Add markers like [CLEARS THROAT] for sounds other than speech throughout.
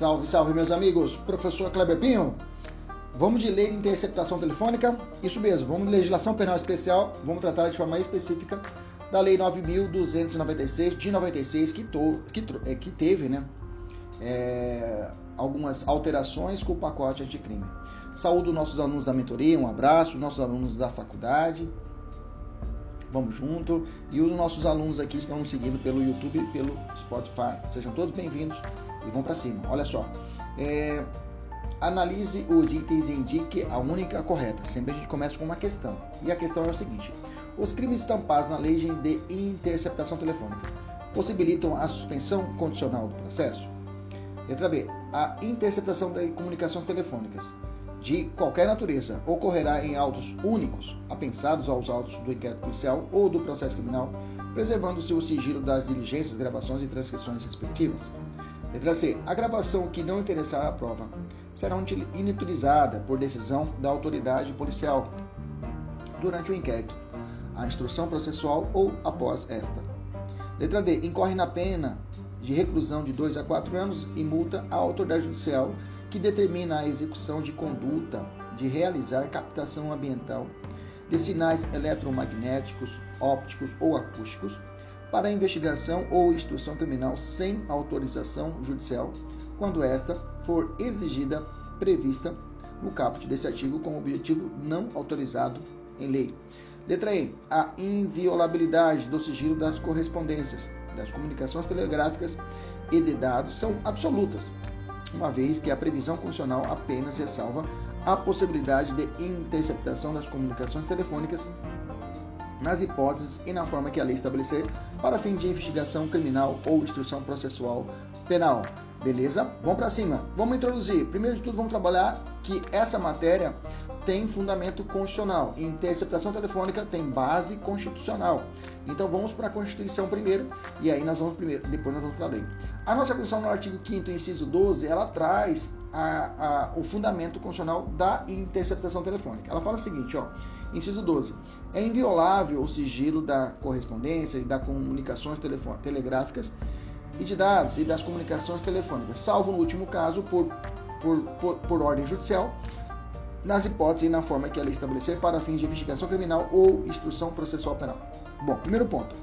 Salve, salve, meus amigos. Professor Kleber Pinho. Vamos de lei de interceptação telefônica? Isso mesmo, vamos de legislação penal especial. Vamos tratar de forma específica da Lei 9.296 de 96, que, to, que, é, que teve né, é, algumas alterações com o pacote anticrime. Saúdo nossos alunos da mentoria, um abraço, nossos alunos da faculdade. Vamos junto. E os nossos alunos aqui estão nos seguindo pelo YouTube e pelo Spotify. Sejam todos bem-vindos e vão para cima. Olha só. É, analise os itens e indique a única correta. Sempre a gente começa com uma questão. E a questão é o seguinte: os crimes estampados na lei de interceptação telefônica possibilitam a suspensão condicional do processo? Letra B. A interceptação de comunicações telefônicas de qualquer natureza ocorrerá em autos únicos, apensados aos autos do inquérito policial ou do processo criminal, preservando-se o sigilo das diligências, gravações e transcrições respectivas. Letra C. A gravação que não interessar à prova será inutilizada por decisão da autoridade policial durante o inquérito, a instrução processual ou após esta. Letra D. Incorre na pena de reclusão de 2 a 4 anos e multa à autoridade judicial que determina a execução de conduta de realizar captação ambiental de sinais eletromagnéticos, ópticos ou acústicos para investigação ou instrução criminal sem autorização judicial, quando esta for exigida prevista no caput desse artigo com objetivo não autorizado em lei. Letra E. A inviolabilidade do sigilo das correspondências, das comunicações telegráficas e de dados são absolutas, uma vez que a previsão constitucional apenas ressalva a possibilidade de interceptação das comunicações telefônicas nas hipóteses e na forma que a lei estabelecer para fim de investigação criminal ou instrução processual penal. Beleza? Vamos para cima. Vamos introduzir. Primeiro de tudo, vamos trabalhar que essa matéria tem fundamento constitucional. Interceptação telefônica tem base constitucional. Então vamos para a Constituição primeiro e aí nós vamos primeiro, depois nós vamos para a lei. A nossa Constituição no artigo 5 inciso 12, ela traz a, a, o fundamento constitucional da interceptação telefônica. Ela fala o seguinte, ó, inciso 12, é inviolável o sigilo da correspondência e das comunicações telegráficas e de dados e das comunicações telefônicas, salvo no último caso por, por, por, por ordem judicial, nas hipóteses e na forma que a lei estabelecer para fins de investigação criminal ou instrução processual penal. Bom, primeiro ponto.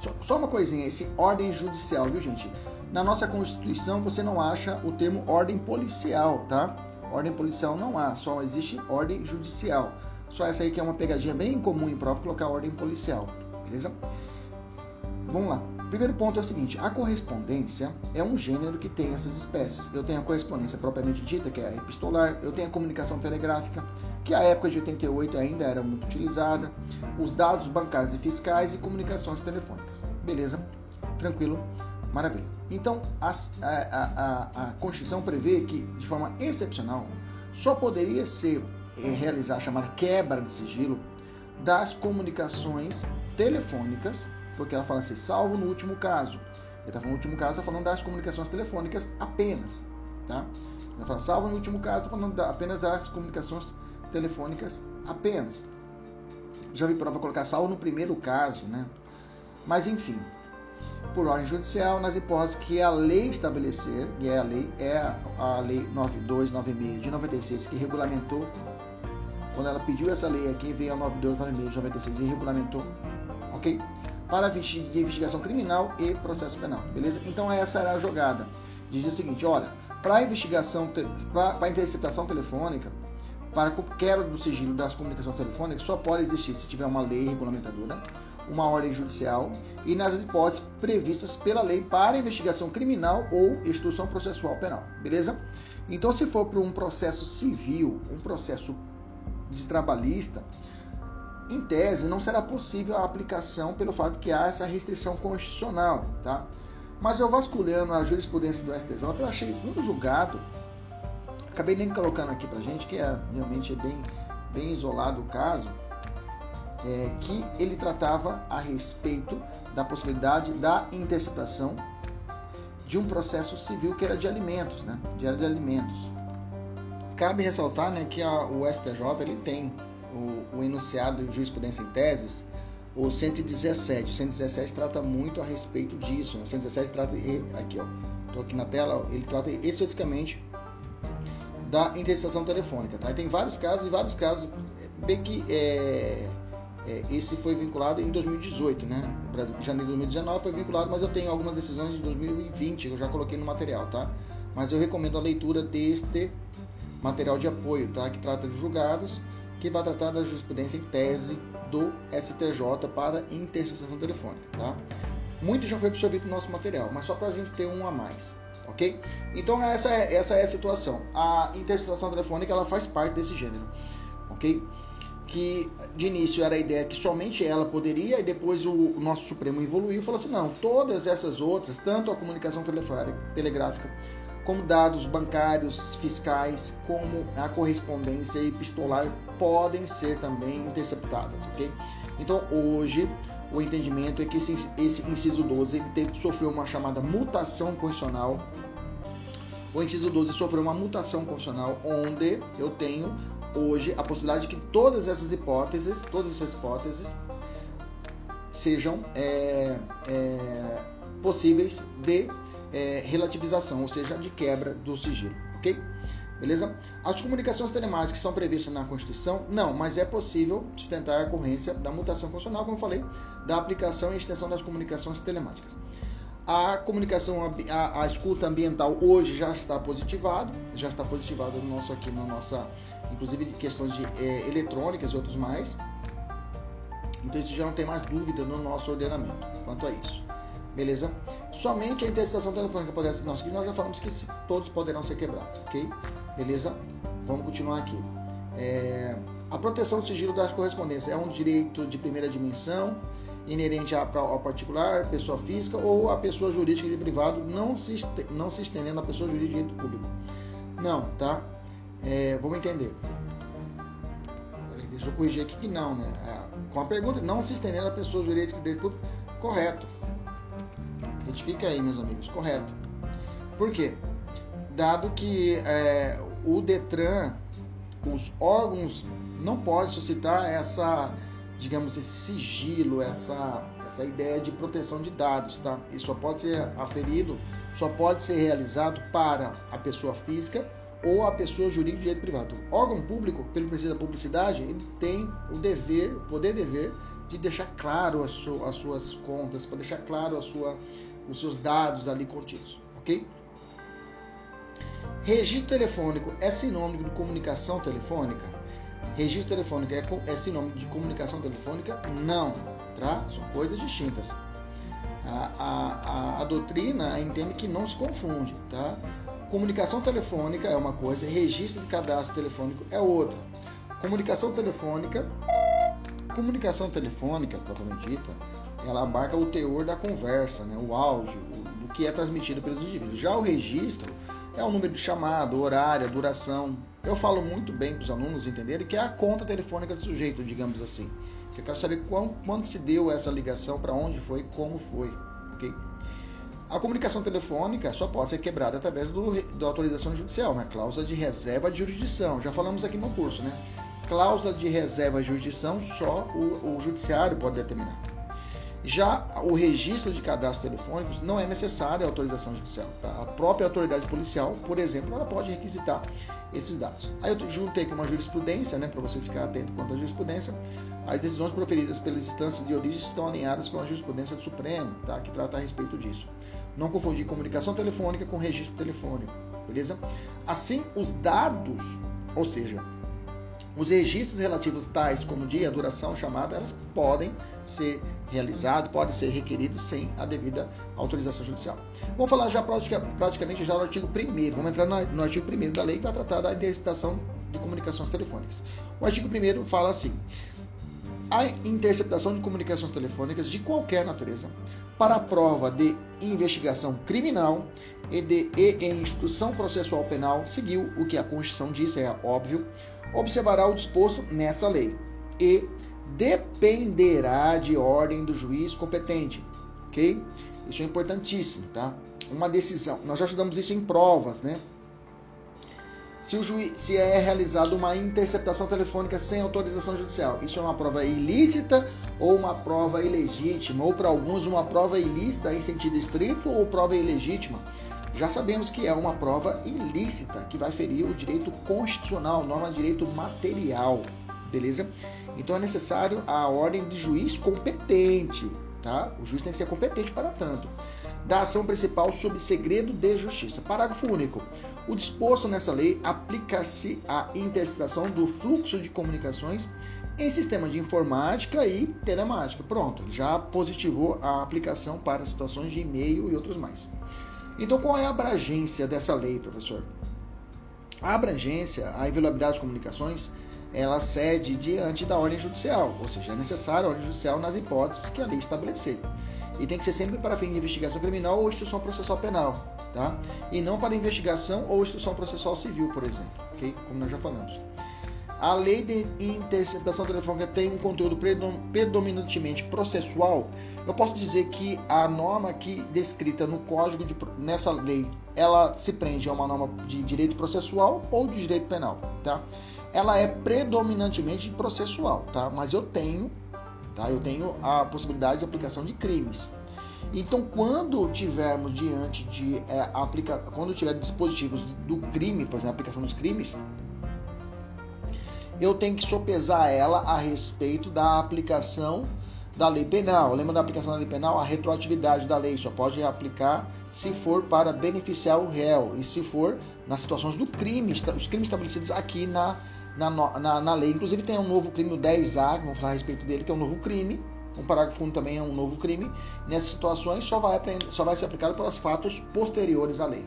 Só, só uma coisinha, esse ordem judicial, viu gente? Na nossa Constituição você não acha o termo ordem policial, tá? Ordem policial não há, só existe ordem judicial. Só essa aí que é uma pegadinha bem comum em prova colocar ordem policial, beleza? Vamos lá. Primeiro ponto é o seguinte: a correspondência é um gênero que tem essas espécies. Eu tenho a correspondência propriamente dita, que é a epistolar, eu tenho a comunicação telegráfica, que a época de 88 ainda era muito utilizada, os dados bancários e fiscais e comunicações telefônicas. Beleza? Tranquilo? Maravilha. Então, a, a, a, a Constituição prevê que, de forma excepcional, só poderia ser é, realizar a chamada quebra de sigilo das comunicações telefônicas porque ela fala assim, salvo no último caso. Ele está falando no último caso, está falando das comunicações telefônicas apenas, tá? Ela fala, salvo no último caso, está falando da, apenas das comunicações telefônicas apenas. Já vi prova colocar salvo no primeiro caso, né? Mas enfim, por ordem judicial, nas hipóteses que a lei estabelecer, e é a lei, é a lei 9296 de 96 que regulamentou, quando ela pediu essa lei aqui, veio a 9296 de 96 e regulamentou, ok? para investigação criminal e processo penal, beleza? Então essa era a jogada. Diz o seguinte, olha, para investigação, para interceptação telefônica, para quebra do sigilo das comunicações telefônicas, só pode existir se tiver uma lei regulamentadora, uma ordem judicial e nas hipóteses previstas pela lei para investigação criminal ou instrução processual penal, beleza? Então, se for para um processo civil, um processo de trabalhista, em tese, não será possível a aplicação pelo fato que há essa restrição constitucional, tá? Mas eu vasculhando a jurisprudência do STJ, eu achei um julgado, acabei nem colocando aqui pra gente, que é realmente bem, bem isolado o caso, é, que ele tratava a respeito da possibilidade da interceptação de um processo civil que era de alimentos, né? De, de alimentos. Cabe ressaltar né, que a, o STJ ele tem o, o enunciado de jurisprudência em teses o 117. O 117 trata muito a respeito disso. Né? O 117 trata aqui, ó, tô aqui na tela, ele trata especificamente da interceptação telefônica, tá? E tem vários casos e vários casos bem que é, é, esse foi vinculado em 2018, né? Janeiro de 2019 foi vinculado, mas eu tenho algumas decisões de 2020 que eu já coloquei no material, tá? Mas eu recomendo a leitura deste material de apoio, tá? Que trata de julgados, que vai tratar da jurisprudência em tese do STJ para interceptação telefônica, tá? Muito já foi absorvido no nosso material, mas só para a gente ter um a mais, ok? Então essa é, essa é a situação. A interceptação telefônica ela faz parte desse gênero, ok? Que de início era a ideia que somente ela poderia e depois o, nosso Supremo evoluiu e falou assim, não, todas essas outras, tanto a comunicação telegráfica como dados bancários, fiscais, como a correspondência epistolar podem ser também interceptadas, ok? Então hoje o entendimento é que esse, esse inciso 12 ele teve, sofreu uma chamada mutação constitucional. O inciso 12 sofreu uma mutação constitucional onde eu tenho hoje a possibilidade de que todas essas hipóteses, todas essas hipóteses sejam é, é, possíveis de é, relativização, ou seja, de quebra do sigilo, ok? Beleza? As comunicações telemáticas estão previstas na Constituição? Não, mas é possível sustentar a ocorrência da mutação constitucional, como eu falei, da aplicação e extensão das comunicações telemáticas. A comunicação, a, a escuta ambiental hoje já está positivado, já está positivado no nosso aqui na nossa, inclusive questões de é, eletrônicas e outros mais. Então isso já não tem mais dúvida no nosso ordenamento quanto a isso. Beleza? Somente a interceptação telefônica poderá ser. Nós, nós já falamos que todos poderão ser quebrados, ok? Beleza? Vamos continuar aqui. É, a proteção do sigilo das correspondências é um direito de primeira dimensão, inerente ao particular, pessoa física ou à pessoa jurídica de privado, não se, não se estendendo à pessoa jurídica de direito público. Não, tá? É, vamos entender. Deixa eu corrigir aqui que não, né? É, com a pergunta, não se estendendo à pessoa jurídica de direito público, correto. Retifica aí, meus amigos, correto. Por quê? Dado que é, o Detran, os órgãos não podem suscitar essa, digamos, esse sigilo, essa, essa ideia de proteção de dados, tá? Isso só pode ser aferido, só pode ser realizado para a pessoa física ou a pessoa jurídica de direito privado. O órgão público, pelo princípio da publicidade, ele tem o dever, o poder dever de deixar claro as, su as suas contas, para deixar claro a sua os seus dados ali contidos, ok? Registro telefônico é sinônimo de comunicação telefônica? Registro telefônico é, é sinônimo de comunicação telefônica? Não, tá? São coisas distintas. A, a, a, a doutrina entende que não se confunde, tá? Comunicação telefônica é uma coisa, registro de cadastro telefônico é outra. Comunicação telefônica, comunicação telefônica, propriamente dita, ela abarca o teor da conversa, né? o áudio, do que é transmitido pelos indivíduos. Já o registro é o número de chamado, horário, duração. Eu falo muito bem para os alunos entenderem que é a conta telefônica do sujeito, digamos assim. Eu quero saber quando, quando se deu essa ligação, para onde foi, como foi. Okay? A comunicação telefônica só pode ser quebrada através do, da autorização judicial, né? cláusula de reserva de jurisdição. Já falamos aqui no curso, né? Cláusula de reserva de jurisdição só o, o judiciário pode determinar. Já o registro de cadastros telefônicos não é necessário a autorização judicial. Tá? A própria autoridade policial, por exemplo, ela pode requisitar esses dados. Aí eu juntei com uma jurisprudência, né, para você ficar atento quanto à jurisprudência. As decisões proferidas pelas instâncias de origem estão alinhadas com a jurisprudência do Supremo, tá, que trata a respeito disso. Não confundir comunicação telefônica com registro telefônico, beleza? Assim, os dados, ou seja, os registros relativos tais como dia, duração, chamada, elas podem ser realizados, podem ser requeridos sem a devida autorização judicial. Vamos falar já praticamente já do artigo 1 Vamos entrar no artigo 1 da lei que vai tratar da interceptação de comunicações telefônicas. O artigo 1 fala assim: a interceptação de comunicações telefônicas de qualquer natureza para a prova de investigação criminal e de e em instrução processual penal seguiu o que a Constituição diz, é óbvio, observará o disposto nessa lei e dependerá de ordem do juiz competente, ok? Isso é importantíssimo, tá? Uma decisão, nós já estudamos isso em provas, né? Se, o juiz, se é realizada uma interceptação telefônica sem autorização judicial. Isso é uma prova ilícita ou uma prova ilegítima, ou para alguns uma prova ilícita em sentido estrito ou prova ilegítima. Já sabemos que é uma prova ilícita, que vai ferir o direito constitucional, norma de direito material, beleza? Então é necessário a ordem de juiz competente, tá? O juiz tem que ser competente para tanto. Da ação principal sob segredo de justiça. Parágrafo único. O disposto nessa lei aplica-se à interpretação do fluxo de comunicações em sistemas de informática e telemática. Pronto, ele já positivou a aplicação para situações de e-mail e outros mais. Então, qual é a abrangência dessa lei, professor? A abrangência, a inviolabilidade das comunicações, ela cede diante da ordem judicial, ou seja, é necessária a ordem judicial nas hipóteses que a lei estabelecer. E tem que ser sempre para fim de investigação criminal ou instrução processual penal, tá? E não para investigação ou instrução processual civil, por exemplo, ok? Como nós já falamos. A lei de interceptação telefônica tem um conteúdo predominantemente processual. Eu posso dizer que a norma aqui descrita no código de, nessa lei, ela se prende a uma norma de direito processual ou de direito penal, tá? ela é predominantemente processual, tá? Mas eu tenho, tá? Eu tenho a possibilidade de aplicação de crimes. Então, quando tivermos diante de é, quando tiver dispositivos do crime, por exemplo, a aplicação dos crimes, eu tenho que sopesar ela a respeito da aplicação da lei penal. Lembra da aplicação da lei penal? A retroatividade da lei só pode aplicar se for para beneficiar o réu e se for nas situações do crime, os crimes estabelecidos aqui na na, na, na lei. Inclusive tem um novo crime, o 10A, que vamos falar a respeito dele, que é um novo crime. Um parágrafo 1 também é um novo crime. Nessas situações só vai, só vai ser aplicado para os fatos posteriores à lei.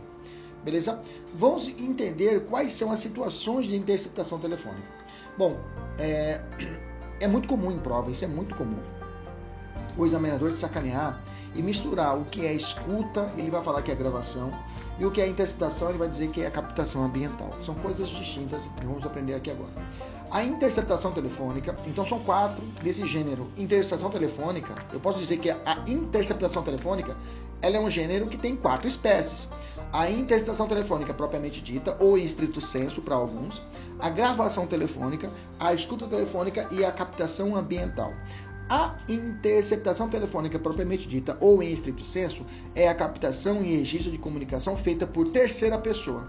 Beleza? Vamos entender quais são as situações de interceptação telefônica. Bom, é, [CLEARS THROAT] é muito comum em prova, isso é muito comum. O examinador de sacanear e misturar o que é escuta, ele vai falar que é gravação, e o que é interceptação, ele vai dizer que é captação ambiental. São coisas distintas e vamos aprender aqui agora. A interceptação telefônica, então são quatro desse gênero. Interceptação telefônica, eu posso dizer que a interceptação telefônica, ela é um gênero que tem quatro espécies. A interceptação telefônica propriamente dita, ou em estrito senso para alguns, a gravação telefônica, a escuta telefônica e a captação ambiental. A interceptação telefônica propriamente dita, ou em estrito senso, é a captação e registro de comunicação feita por terceira pessoa,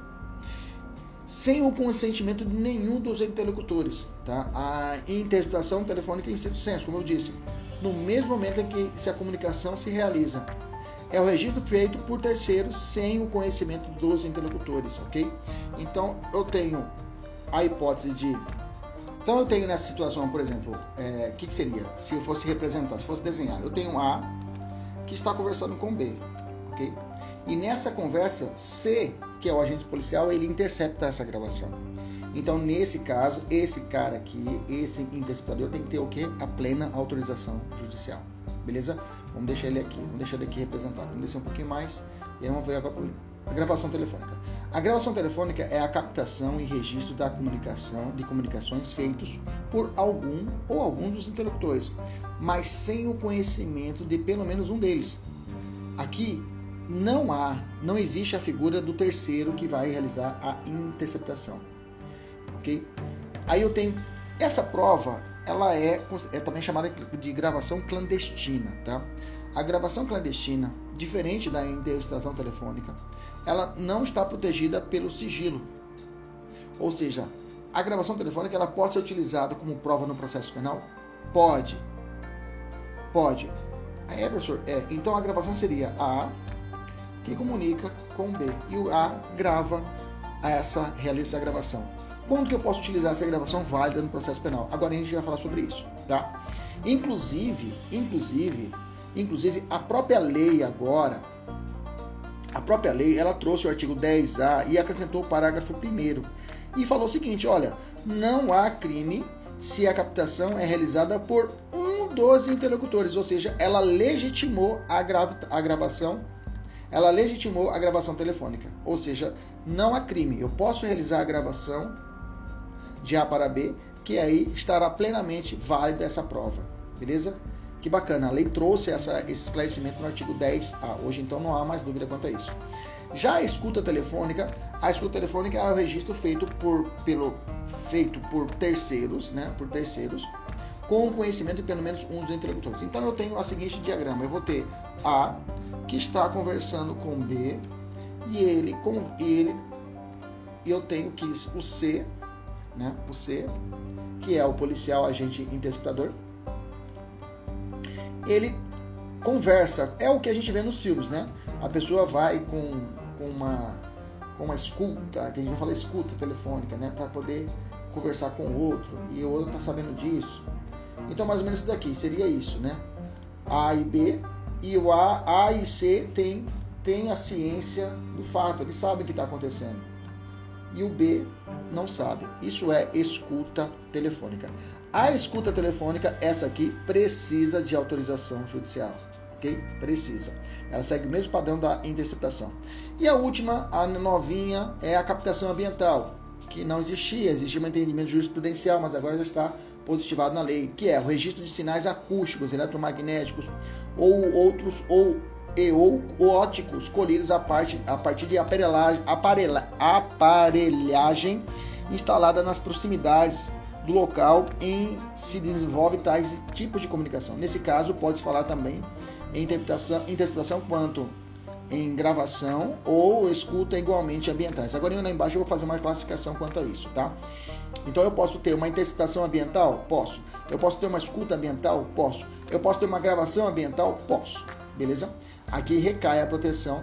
sem o consentimento de nenhum dos interlocutores. Tá? A interceptação telefônica em estrito senso, como eu disse, no mesmo momento em que se a comunicação se realiza. É o registro feito por terceiros sem o conhecimento dos interlocutores, ok? Então eu tenho a hipótese de então eu tenho nessa situação, por exemplo, o é, que, que, seria? Se eu fosse representar, se fosse desenhar, eu tenho A que está conversando com B, ok? E nessa conversa, C, que é o agente policial, ele intercepta essa gravação. Então, nesse caso, esse cara aqui, esse interceptador, tem que ter o quê? A plena autorização judicial. Beleza? Vamos deixar ele aqui, vamos deixar ele aqui representado. Vamos descer um pouquinho mais e vamos ver agora a gravação telefônica. A gravação telefônica é a captação e registro da comunicação de comunicações feitos por algum ou alguns dos interlocutores, mas sem o conhecimento de pelo menos um deles. Aqui não há, não existe a figura do terceiro que vai realizar a interceptação. OK? Aí eu tenho essa prova, ela é, é também chamada de gravação clandestina, tá? A gravação clandestina, diferente da interceptação telefônica, ela não está protegida pelo sigilo. Ou seja, a gravação telefônica ela pode ser utilizada como prova no processo penal? Pode. Pode. É, professor? É. Então a gravação seria a que comunica com B e o A grava essa realiza a gravação. Quando que eu posso utilizar essa gravação válida no processo penal? Agora a gente vai falar sobre isso, tá? Inclusive, inclusive, inclusive a própria lei agora a própria lei ela trouxe o artigo 10A e acrescentou o parágrafo 1 e falou o seguinte: olha, não há crime se a captação é realizada por um dos interlocutores, ou seja, ela legitimou a, grava a gravação, ela legitimou a gravação telefônica, ou seja, não há crime. Eu posso realizar a gravação de A para B, que aí estará plenamente válida essa prova, beleza? Que bacana, a lei trouxe essa, esse esclarecimento no artigo 10A. Hoje, então, não há mais dúvida quanto a isso. Já a escuta telefônica, A escuta telefônica é o registro feito por, pelo, feito por terceiros, né? Por terceiros, com o conhecimento de pelo menos um dos interlocutores. Então eu tenho a seguinte diagrama: eu vou ter A que está conversando com B e ele com ele eu tenho que o C, né? O C, que é o policial agente interceptador, ele conversa, é o que a gente vê nos filmes, né? A pessoa vai com, com uma com uma escuta, que a gente vai falar escuta telefônica, né, para poder conversar com o outro e o outro tá sabendo disso. Então mais ou menos isso daqui seria isso, né? A e B e o A, A e C tem tem a ciência do fato, eles sabem o que está acontecendo. E o B não sabe. Isso é escuta telefônica. A escuta telefônica, essa aqui, precisa de autorização judicial ok? Precisa. Ela segue o mesmo padrão da interceptação. E a última, a novinha, é a captação ambiental, que não existia, existia um entendimento jurisprudencial, mas agora já está positivado na lei, que é o registro de sinais acústicos, eletromagnéticos ou outros ou e ou óticos colhidos a, parte, a partir de aparelha, aparelhagem instalada nas proximidades do local em se desenvolve tais tipos de comunicação. Nesse caso, pode-se falar também em interpretação, interpretação quanto em gravação ou escuta igualmente ambientais. Agora lá embaixo eu vou fazer uma classificação quanto a isso, tá? Então eu posso ter uma interpretação ambiental? Posso. Eu posso ter uma escuta ambiental? Posso. Eu posso ter uma gravação ambiental? Posso. Beleza? Aqui recai a proteção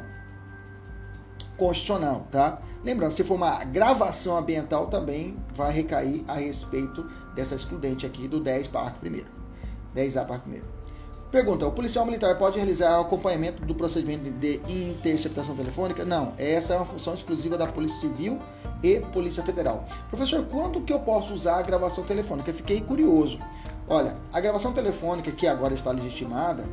constitucional, tá? Lembrando, se for uma gravação ambiental também vai recair a respeito dessa excludente aqui do 10 parágrafo 1 10A parágrafo 1 Pergunta: o policial militar pode realizar acompanhamento do procedimento de interceptação telefônica? Não, essa é uma função exclusiva da Polícia Civil e Polícia Federal. Professor, quando que eu posso usar a gravação telefônica? Eu fiquei curioso. Olha, a gravação telefônica, que agora está legitimada,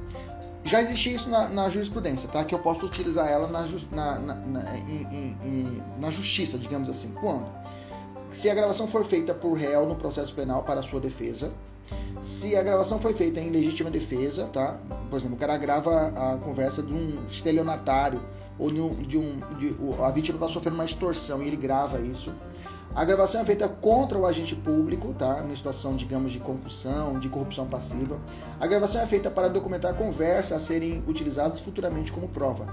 já existia isso na, na jurisprudência, tá? Que eu posso utilizar ela na, na, na, em, em, na justiça, digamos assim. Quando? Se a gravação for feita por réu no processo penal para sua defesa, se a gravação foi feita em legítima defesa, tá? Por exemplo, o cara grava a conversa de um estelionatário ou de um, de um de, a vítima está sofrendo uma extorsão e ele grava isso. A gravação é feita contra o agente público, tá? Em situação, digamos, de concussão, de corrupção passiva. A gravação é feita para documentar conversas a serem utilizadas futuramente como prova.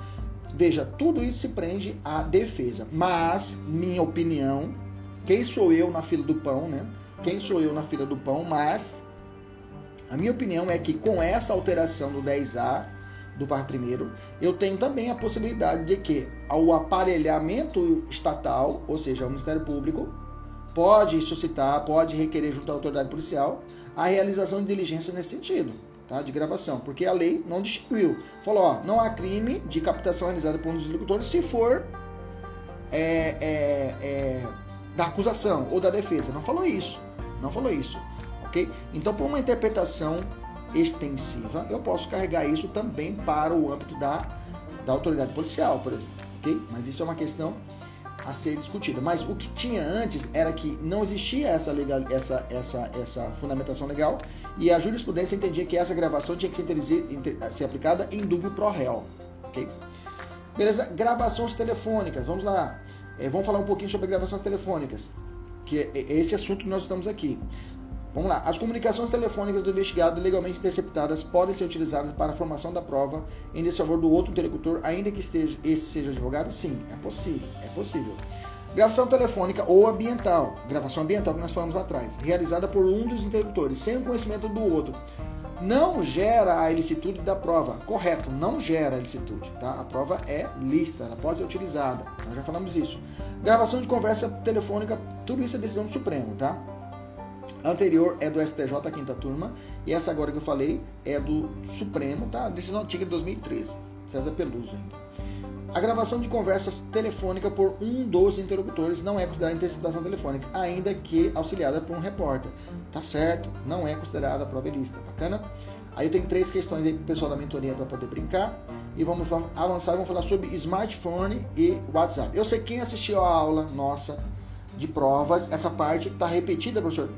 Veja, tudo isso se prende à defesa. Mas, minha opinião, quem sou eu na fila do pão, né? Quem sou eu na fila do pão, mas a minha opinião é que com essa alteração do 10A do par primeiro, eu tenho também a possibilidade de que o aparelhamento estatal, ou seja, o Ministério Público, pode suscitar, pode requerer junto à autoridade policial a realização de diligência nesse sentido, tá? De gravação, porque a lei não distinguiu. Falou, ó, não há crime de captação realizada por um dos locutores se for é, é, é, da acusação ou da defesa. Não falou isso. Não falou isso ok? Então, por uma interpretação extensiva, eu posso carregar isso também para o âmbito da, da autoridade policial, por exemplo, ok? Mas isso é uma questão a ser discutida. Mas o que tinha antes era que não existia essa, legal, essa, essa, essa fundamentação legal e a jurisprudência entendia que essa gravação tinha que ser, ser aplicada em dúvida pro réu, ok? Beleza? Gravações telefônicas, vamos lá. É, vamos falar um pouquinho sobre gravações telefônicas, que é, é esse assunto que nós estamos aqui. Vamos lá. As comunicações telefônicas do investigado legalmente interceptadas podem ser utilizadas para a formação da prova em desfavor do outro interlocutor, ainda que esteja, esse seja advogado? Sim, é possível. É possível. Gravação telefônica ou ambiental, gravação ambiental que nós falamos lá atrás, realizada por um dos interlocutores, sem o conhecimento do outro, não gera a ilicitude da prova. Correto, não gera a ilicitude. Tá? A prova é lista, ela pode ser utilizada. Nós já falamos isso. Gravação de conversa telefônica, tudo isso é decisão do Supremo, tá? A anterior é do STJ, a quinta turma, e essa agora que eu falei é do Supremo, tá? Decisão antiga de 2013, César Peluso ainda. A gravação de conversas telefônica por um dos interlocutores não é considerada interceptação telefônica, ainda que auxiliada por um repórter. Tá certo, não é considerada prova ilícita. Bacana? Aí eu tenho três questões aí pro pessoal da mentoria para poder brincar. E vamos avançar, vamos falar sobre smartphone e WhatsApp. Eu sei quem assistiu a aula nossa de provas, essa parte está repetida, professor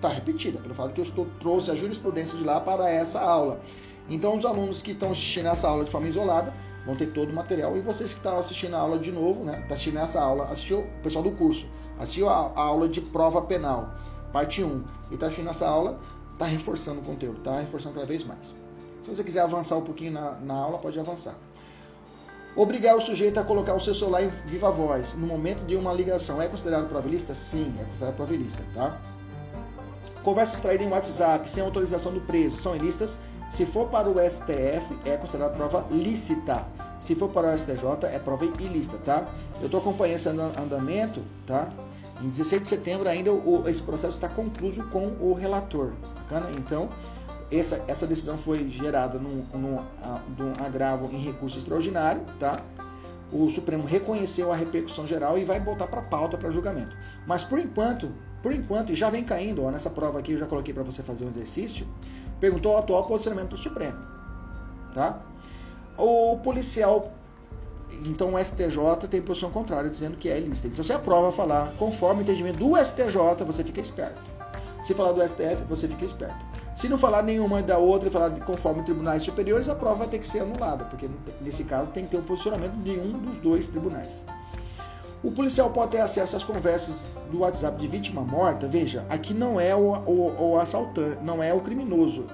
está repetida, pelo fato que eu estou, trouxe a jurisprudência de lá para essa aula. Então, os alunos que estão assistindo essa aula de forma isolada vão ter todo o material. E vocês que estão assistindo a aula de novo, né? Tá assistindo essa aula, assistiu o pessoal do curso, assistiu a, a aula de prova penal, parte 1, e está assistindo essa aula, está reforçando o conteúdo, está reforçando cada vez mais. Se você quiser avançar um pouquinho na, na aula, pode avançar. Obrigar o sujeito a colocar o seu celular em viva voz no momento de uma ligação é considerado provilista? Sim, é considerado provilista, tá? Conversa extraída em WhatsApp sem autorização do preso são ilícitas? Se for para o STF, é considerada prova lícita. Se for para o STJ, é prova ilícita, tá? Eu estou acompanhando esse andamento, tá? Em 16 de setembro ainda o, esse processo está concluído com o relator, bacana? Então, essa, essa decisão foi gerada num, num, num agravo em recurso extraordinário, tá? O Supremo reconheceu a repercussão geral e vai botar para pauta para julgamento. Mas por enquanto, por enquanto, já vem caindo, ó, nessa prova aqui eu já coloquei para você fazer um exercício, perguntou o atual posicionamento do Supremo, tá? O policial, então o STJ tem posição contrária, dizendo que é ilícita. Então se a prova falar conforme o entendimento do STJ, você fica esperto. Se falar do STF, você fica esperto. Se não falar nenhuma da outra e falar de conforme tribunais superiores, a prova vai ter que ser anulada, porque nesse caso tem que ter o um posicionamento de um dos dois tribunais. O policial pode ter acesso às conversas do WhatsApp de vítima morta. Veja, aqui não é o, o, o assaltante, não é o criminoso,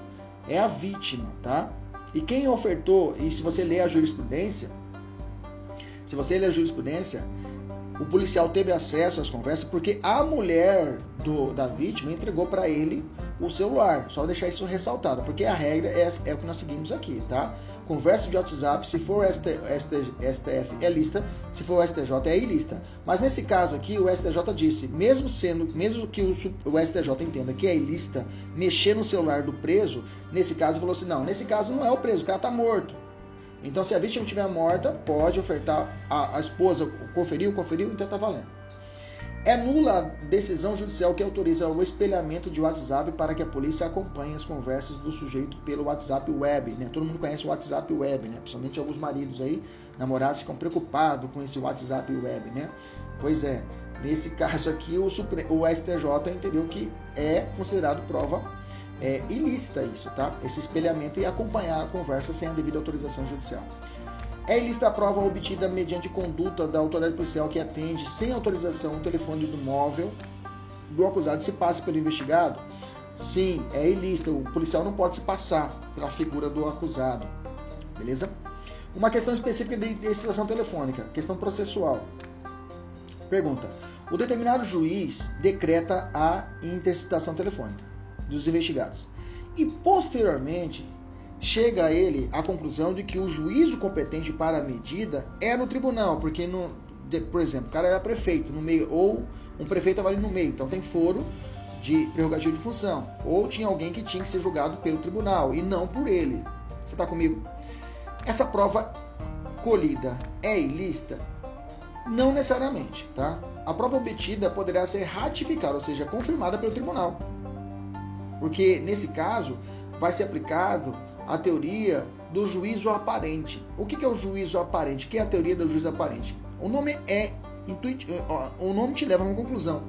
é a vítima, tá? E quem ofertou, e se você ler a jurisprudência, se você ler a jurisprudência, o policial teve acesso às conversas porque a mulher do, da vítima entregou para ele o celular. Só deixar isso ressaltado, porque a regra é, é o que nós seguimos aqui, tá? Conversa de WhatsApp, se for ST, ST, STF é lista, se for STJ é ilista. Mas nesse caso aqui, o STJ disse, mesmo sendo, mesmo que o, o STJ entenda que é ilista mexer no celular do preso, nesse caso falou assim, não, nesse caso não é o preso, o cara tá morto. Então, se a vítima estiver morta, pode ofertar a, a esposa, conferiu, conferiu, então está valendo. É nula a decisão judicial que autoriza o espelhamento de WhatsApp para que a polícia acompanhe as conversas do sujeito pelo WhatsApp web. Né? Todo mundo conhece o WhatsApp web, né? principalmente alguns maridos aí, namorados, ficam preocupados com esse WhatsApp web. Né? Pois é, nesse [LAUGHS] caso aqui, o, Supre... o STJ entendeu que é considerado prova é ilícita isso, tá? Esse espelhamento e acompanhar a conversa sem a devida autorização judicial. É ilícita a prova obtida mediante conduta da autoridade policial que atende sem autorização o telefone do móvel do acusado se passa pelo investigado? Sim, é ilícita. O policial não pode se passar pela figura do acusado. Beleza? Uma questão específica de interceptação telefônica, questão processual. Pergunta: O determinado juiz decreta a interceptação telefônica dos investigados. E posteriormente chega a ele a conclusão de que o juízo competente para a medida é no tribunal, porque no, por exemplo, o cara era prefeito no meio ou um prefeito estava ali no meio, então tem foro de prerrogativa de função, ou tinha alguém que tinha que ser julgado pelo tribunal e não por ele. Você está comigo? Essa prova colhida é ilícita? Não necessariamente, tá? A prova obtida poderá ser ratificada, ou seja, confirmada pelo tribunal. Porque nesse caso vai ser aplicado a teoria do juízo aparente. O que é o juízo aparente? O que é a teoria do juízo aparente? O nome é intuitivo, o nome te leva a uma conclusão.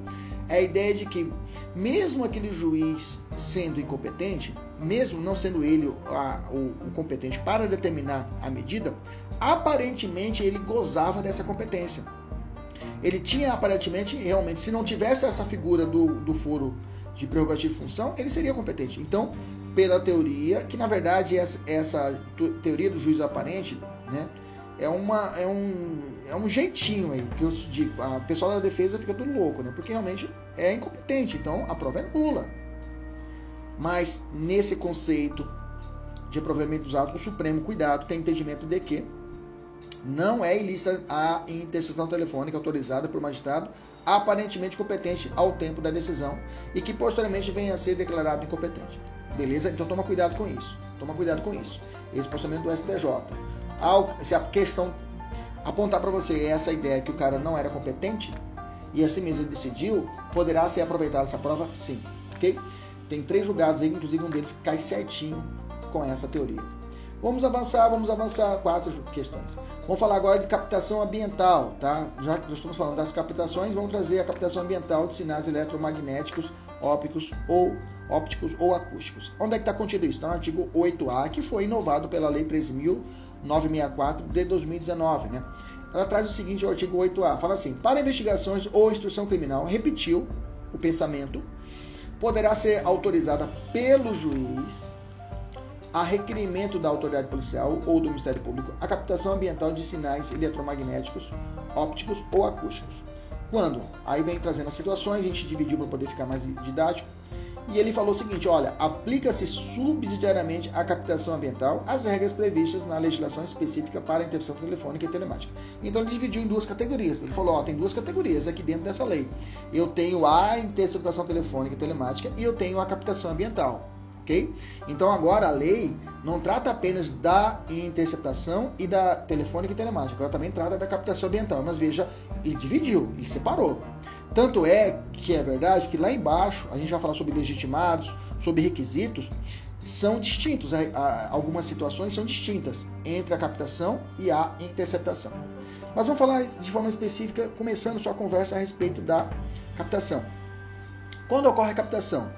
É a ideia de que mesmo aquele juiz sendo incompetente, mesmo não sendo ele a, o, o competente para determinar a medida, aparentemente ele gozava dessa competência. Ele tinha aparentemente, realmente, se não tivesse essa figura do, do foro de prerrogativa e função, ele seria competente. Então, pela teoria, que na verdade essa, essa teoria do juízo aparente, né, é, uma, é, um, é um jeitinho aí, que eu digo, a pessoal da defesa fica tudo louco, né, porque realmente é incompetente, então a prova é nula. Mas nesse conceito de aproveitamento dos atos, o Supremo, cuidado, tem entendimento de que não é ilícita a interceptação telefônica autorizada por magistrado aparentemente competente ao tempo da decisão e que posteriormente venha a ser declarado incompetente. Beleza? Então toma cuidado com isso. Toma cuidado com isso. Esse posicionamento do STJ. Se a questão apontar para você essa ideia que o cara não era competente e assim mesmo ele decidiu, poderá ser aproveitada essa prova? Sim. Ok? Tem três julgados aí, inclusive um deles cai certinho com essa teoria. Vamos avançar, vamos avançar quatro questões. Vamos falar agora de captação ambiental, tá? Já que nós estamos falando das captações, vamos trazer a captação ambiental de sinais eletromagnéticos ópticos ou ópticos ou acústicos. Onde é que está contido isso? Está no artigo 8A, que foi inovado pela Lei 13.964 de 2019, né? Ela traz o seguinte, o artigo 8A, fala assim, para investigações ou instrução criminal, repetiu o pensamento, poderá ser autorizada pelo juiz a requerimento da autoridade policial ou do Ministério Público a captação ambiental de sinais eletromagnéticos, ópticos ou acústicos. Quando? Aí vem trazendo as situações, a gente dividiu para poder ficar mais didático. E ele falou o seguinte: olha, aplica-se subsidiariamente à captação ambiental as regras previstas na legislação específica para a interceptação telefônica e telemática. Então ele dividiu em duas categorias. Ele falou: ó, tem duas categorias aqui dentro dessa lei. Eu tenho a interceptação telefônica e telemática e eu tenho a captação ambiental. Ok? Então agora a lei não trata apenas da interceptação e da telefônica e telemática, ela também trata da captação ambiental. Mas veja, ele dividiu, ele separou. Tanto é que é verdade que lá embaixo, a gente vai falar sobre legitimados, sobre requisitos, são distintos. Algumas situações são distintas entre a captação e a interceptação. Mas vamos falar de forma específica, começando sua conversa a respeito da captação. Quando ocorre a captação?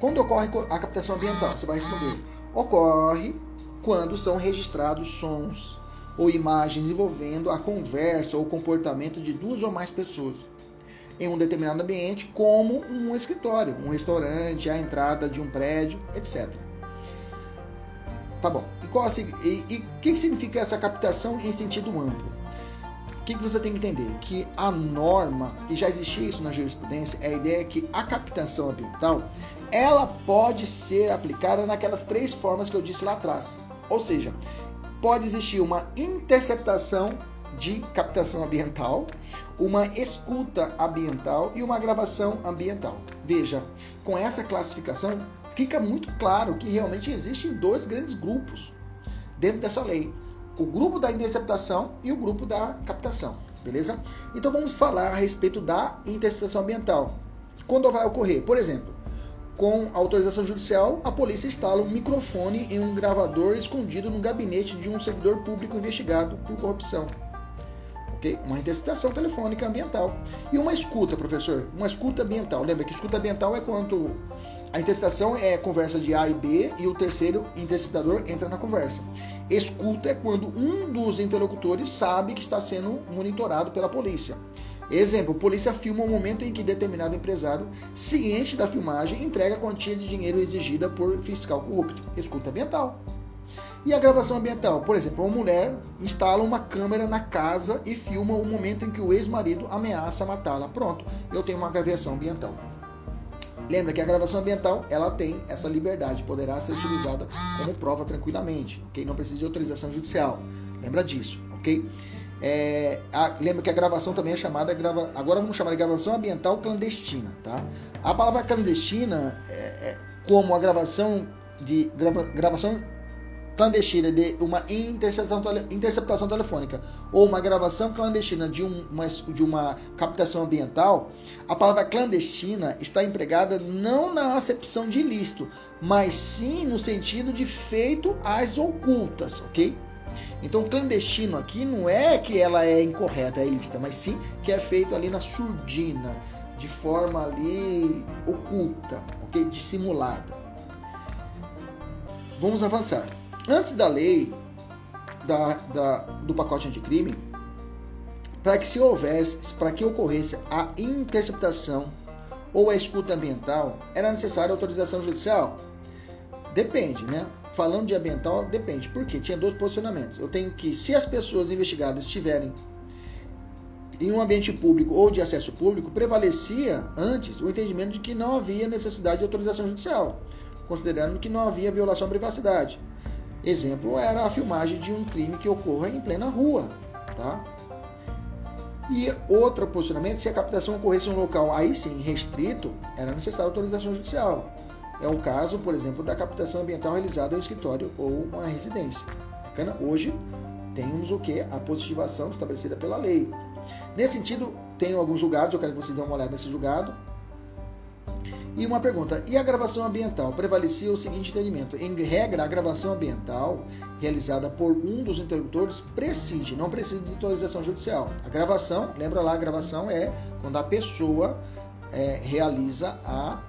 Quando ocorre a captação ambiental? Você vai responder. Ocorre quando são registrados sons ou imagens envolvendo a conversa ou comportamento de duas ou mais pessoas em um determinado ambiente, como um escritório, um restaurante, a entrada de um prédio, etc. Tá bom. E o e, e que significa essa captação em sentido amplo? O que, que você tem que entender? Que a norma, e já existia isso na jurisprudência, é a ideia que a captação ambiental ela pode ser aplicada naquelas três formas que eu disse lá atrás. Ou seja, pode existir uma interceptação de captação ambiental, uma escuta ambiental e uma gravação ambiental. Veja, com essa classificação fica muito claro que realmente existem dois grandes grupos dentro dessa lei: o grupo da interceptação e o grupo da captação. Beleza? Então vamos falar a respeito da interceptação ambiental. Quando vai ocorrer? Por exemplo, com autorização judicial, a polícia instala um microfone em um gravador escondido no gabinete de um servidor público investigado por corrupção okay? Uma interceptação telefônica ambiental. E uma escuta, professor, uma escuta ambiental. Lembra que escuta ambiental é quando a interceptação é conversa de A e B e o terceiro interceptador entra na conversa. Escuta é quando um dos interlocutores sabe que está sendo monitorado pela polícia. Exemplo, polícia filma o momento em que determinado empresário, ciente da filmagem, entrega a quantia de dinheiro exigida por fiscal corrupto. Escuta ambiental. E a gravação ambiental? Por exemplo, uma mulher instala uma câmera na casa e filma o momento em que o ex-marido ameaça matá-la. Pronto, eu tenho uma gravação ambiental. Lembra que a gravação ambiental ela tem essa liberdade, poderá ser utilizada como prova tranquilamente, ok? Não precisa de autorização judicial. Lembra disso, ok? É, a, lembra que a gravação também é chamada grava, agora vamos chamar de gravação ambiental clandestina, tá? A palavra clandestina é, é como a gravação de grava, gravação clandestina de uma interceptação, interceptação telefônica ou uma gravação clandestina de, um, uma, de uma captação ambiental, a palavra clandestina está empregada não na acepção de ilícito, mas sim no sentido de feito às ocultas, ok? Então, clandestino aqui não é que ela é incorreta, é ilícita, mas sim que é feito ali na surdina, de forma ali oculta, ok? Dissimulada. Vamos avançar. Antes da lei da, da, do pacote anticrime, para que se houvesse, para que ocorresse a interceptação ou a escuta ambiental, era necessária autorização judicial? Depende, né? Falando de ambiental, depende. Por quê? Tinha dois posicionamentos. Eu tenho que, se as pessoas investigadas estiverem em um ambiente público ou de acesso público, prevalecia antes o entendimento de que não havia necessidade de autorização judicial, considerando que não havia violação à privacidade. Exemplo era a filmagem de um crime que ocorra em plena rua, tá? E outro posicionamento, se a captação ocorresse em um local aí sim restrito, era necessária autorização judicial. É o caso, por exemplo, da captação ambiental realizada em um escritório ou uma residência. Bacana? Hoje temos o que? A positivação estabelecida pela lei. Nesse sentido, tem alguns julgados, eu quero que vocês dêem uma olhada nesse julgado. E uma pergunta: e a gravação ambiental? Prevalecia o seguinte entendimento: em regra, a gravação ambiental realizada por um dos interlocutores precede, não precisa de autorização judicial. A gravação, lembra lá, a gravação é quando a pessoa é, realiza a,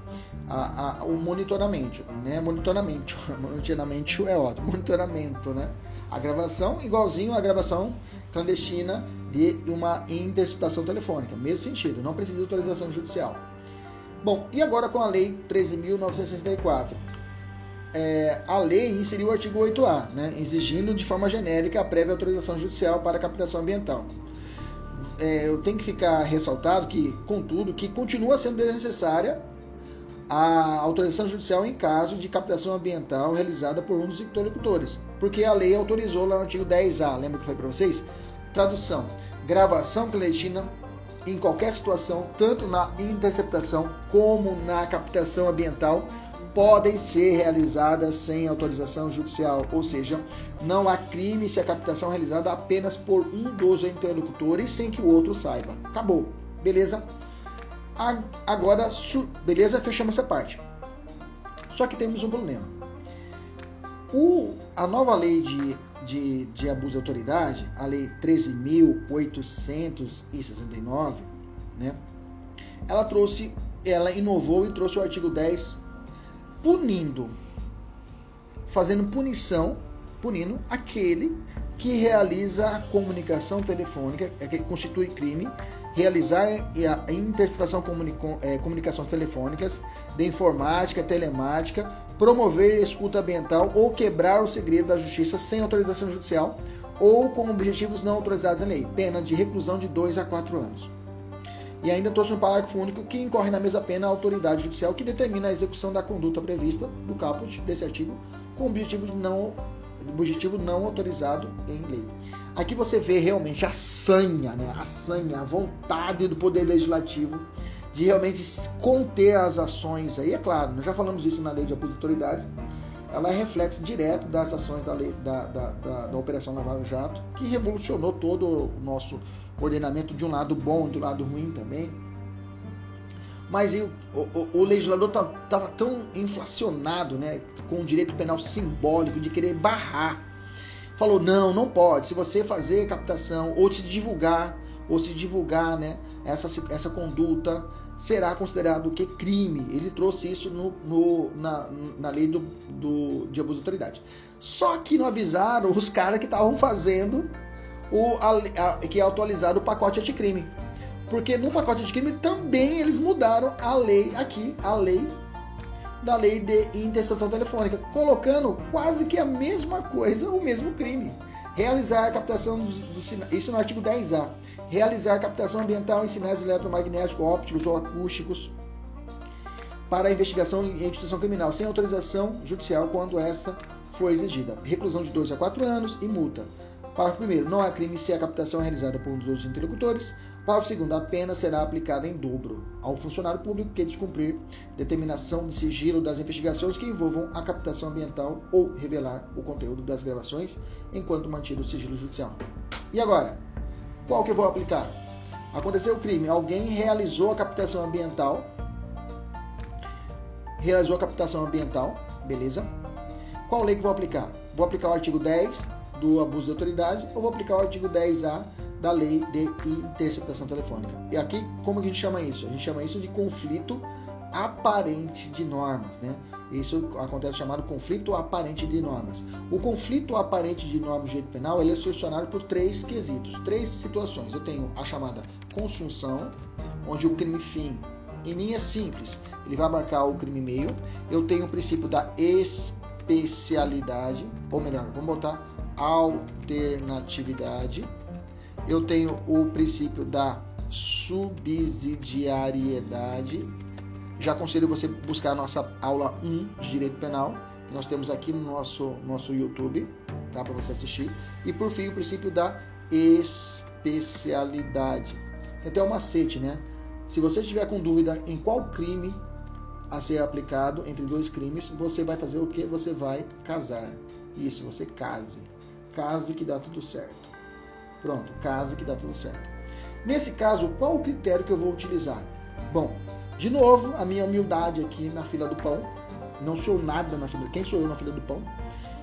a, a, o monitoramento, né? Monitoramento, [LAUGHS] monitoramento é ótimo, [LAUGHS] monitoramento, né? A gravação igualzinho à gravação clandestina de uma interceptação telefônica, mesmo sentido, não precisa de autorização judicial. Bom, e agora com a Lei 13.964? É, a lei inseriu o artigo 8A, né, exigindo de forma genérica a prévia autorização judicial para captação ambiental. É, eu tenho que ficar ressaltado que, contudo, que continua sendo necessária a autorização judicial em caso de captação ambiental realizada por um dos interlocutores, porque a lei autorizou lá no artigo 10A, lembra que eu falei para vocês? Tradução: gravação clandestina em qualquer situação, tanto na interceptação como na captação ambiental, podem ser realizadas sem autorização judicial, ou seja, não há crime se a captação é realizada apenas por um dos interlocutores sem que o outro saiba. Acabou, beleza? Agora, beleza, fechamos essa parte. Só que temos um problema. O, a nova lei de, de, de abuso de autoridade, a lei 13.869, né? Ela trouxe, ela inovou e trouxe o artigo 10 punindo, fazendo punição, punindo aquele que realiza a comunicação telefônica, é que constitui crime, realizar a interceptação é, comunicações telefônicas, de informática, telemática, promover escuta ambiental ou quebrar o segredo da justiça sem autorização judicial ou com objetivos não autorizados em lei, pena de reclusão de 2 a 4 anos. E ainda trouxe um parágrafo único que incorre na mesma pena a autoridade judicial que determina a execução da conduta prevista no caput desse artigo com objetivo não, objetivo não autorizado em lei. Aqui você vê realmente a sanha, né? a sanha, a vontade do Poder Legislativo de realmente conter as ações. Aí é claro, nós já falamos isso na lei de abuso de autoridade, ela é reflexo direto das ações da, lei, da, da, da, da Operação Lava Jato, que revolucionou todo o nosso ordenamento de um lado bom e do lado ruim também. Mas o, o, o, legislador estava tá, tão inflacionado né, com o direito penal simbólico de querer barrar. Falou, não, não pode. Se você fazer captação ou se divulgar, ou se divulgar né, essa, essa conduta, será considerado que crime. Ele trouxe isso no, no na, na lei do, do, de abuso de autoridade. Só que não avisaram os caras que estavam fazendo o, a, a, que é atualizado o pacote anticrime. Porque no pacote anticrime também eles mudaram a lei aqui, a lei da lei de interceptação telefônica, colocando quase que a mesma coisa, o mesmo crime. Realizar a captação do, isso no artigo 10A. Realizar captação ambiental em sinais eletromagnéticos, ópticos ou acústicos para investigação e instituição criminal, sem autorização judicial quando esta for exigida. Reclusão de 2 a 4 anos e multa. Parágrafo 1. Não há crime se a captação é realizada por um dos outros interlocutores. Parágrafo 2. A pena será aplicada em dobro ao funcionário público que descumprir determinação de sigilo das investigações que envolvam a captação ambiental ou revelar o conteúdo das gravações enquanto mantido o sigilo judicial. E agora? Qual que eu vou aplicar? Aconteceu o crime, alguém realizou a captação ambiental. Realizou a captação ambiental, beleza? Qual lei que vou aplicar? Vou aplicar o artigo 10 do abuso de autoridade ou vou aplicar o artigo 10A da lei de interceptação telefônica. E aqui, como que a gente chama isso? A gente chama isso de conflito aparente de normas, né? Isso acontece chamado conflito aparente de normas. O conflito aparente de normas do direito penal ele é solucionado por três quesitos, três situações. Eu tenho a chamada consunção, onde o crime fim, em linha simples, ele vai abarcar o crime meio. Eu tenho o princípio da especialidade, ou melhor, vamos botar alternatividade. Eu tenho o princípio da subsidiariedade. Já aconselho você buscar a nossa aula 1 de Direito Penal, que nós temos aqui no nosso, nosso YouTube, tá? Para você assistir. E por fim, o princípio da especialidade. Tem até um macete, né? Se você estiver com dúvida em qual crime a ser aplicado entre dois crimes, você vai fazer o que? Você vai casar. Isso, você case case que dá tudo certo. Pronto, case que dá tudo certo. Nesse caso, qual o critério que eu vou utilizar? Bom, de novo, a minha humildade aqui na fila do pão. Não sou nada na fila. Quem sou eu na fila do pão?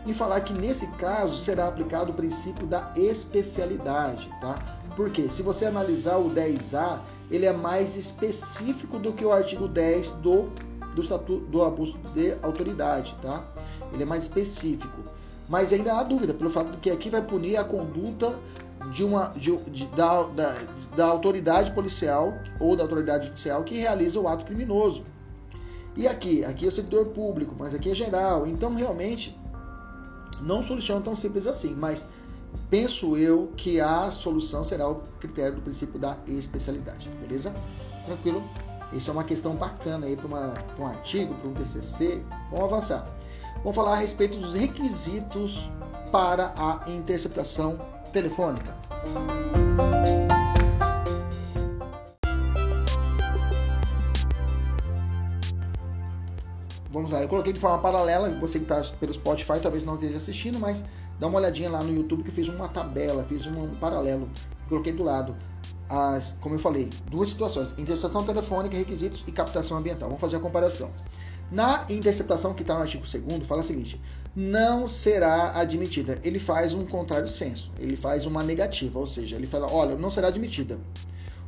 E falar que nesse caso será aplicado o princípio da especialidade, tá? Porque se você analisar o 10A, ele é mais específico do que o artigo 10 do, do Estatuto do Abuso de Autoridade, tá? Ele é mais específico. Mas ainda há dúvida, pelo fato de que aqui vai punir a conduta de uma, de, de, da, da, da autoridade policial ou da autoridade judicial que realiza o ato criminoso. E aqui? Aqui é o servidor público, mas aqui é geral. Então, realmente, não soluciona tão simples assim. Mas penso eu que a solução será o critério do princípio da especialidade. Beleza? Tranquilo? Isso é uma questão bacana aí para um artigo, para um TCC. Vamos avançar. Vamos falar a respeito dos requisitos para a interceptação telefônica. Vamos lá, eu coloquei de forma paralela, você que está pelo Spotify talvez não esteja assistindo, mas dá uma olhadinha lá no YouTube que eu fiz uma tabela, fiz um paralelo, coloquei do lado as, como eu falei, duas situações: interceptação telefônica, requisitos e captação ambiental. Vamos fazer a comparação. Na interceptação que está no artigo 2 fala o seguinte: não será admitida. Ele faz um contrário senso, ele faz uma negativa, ou seja, ele fala: olha, não será admitida.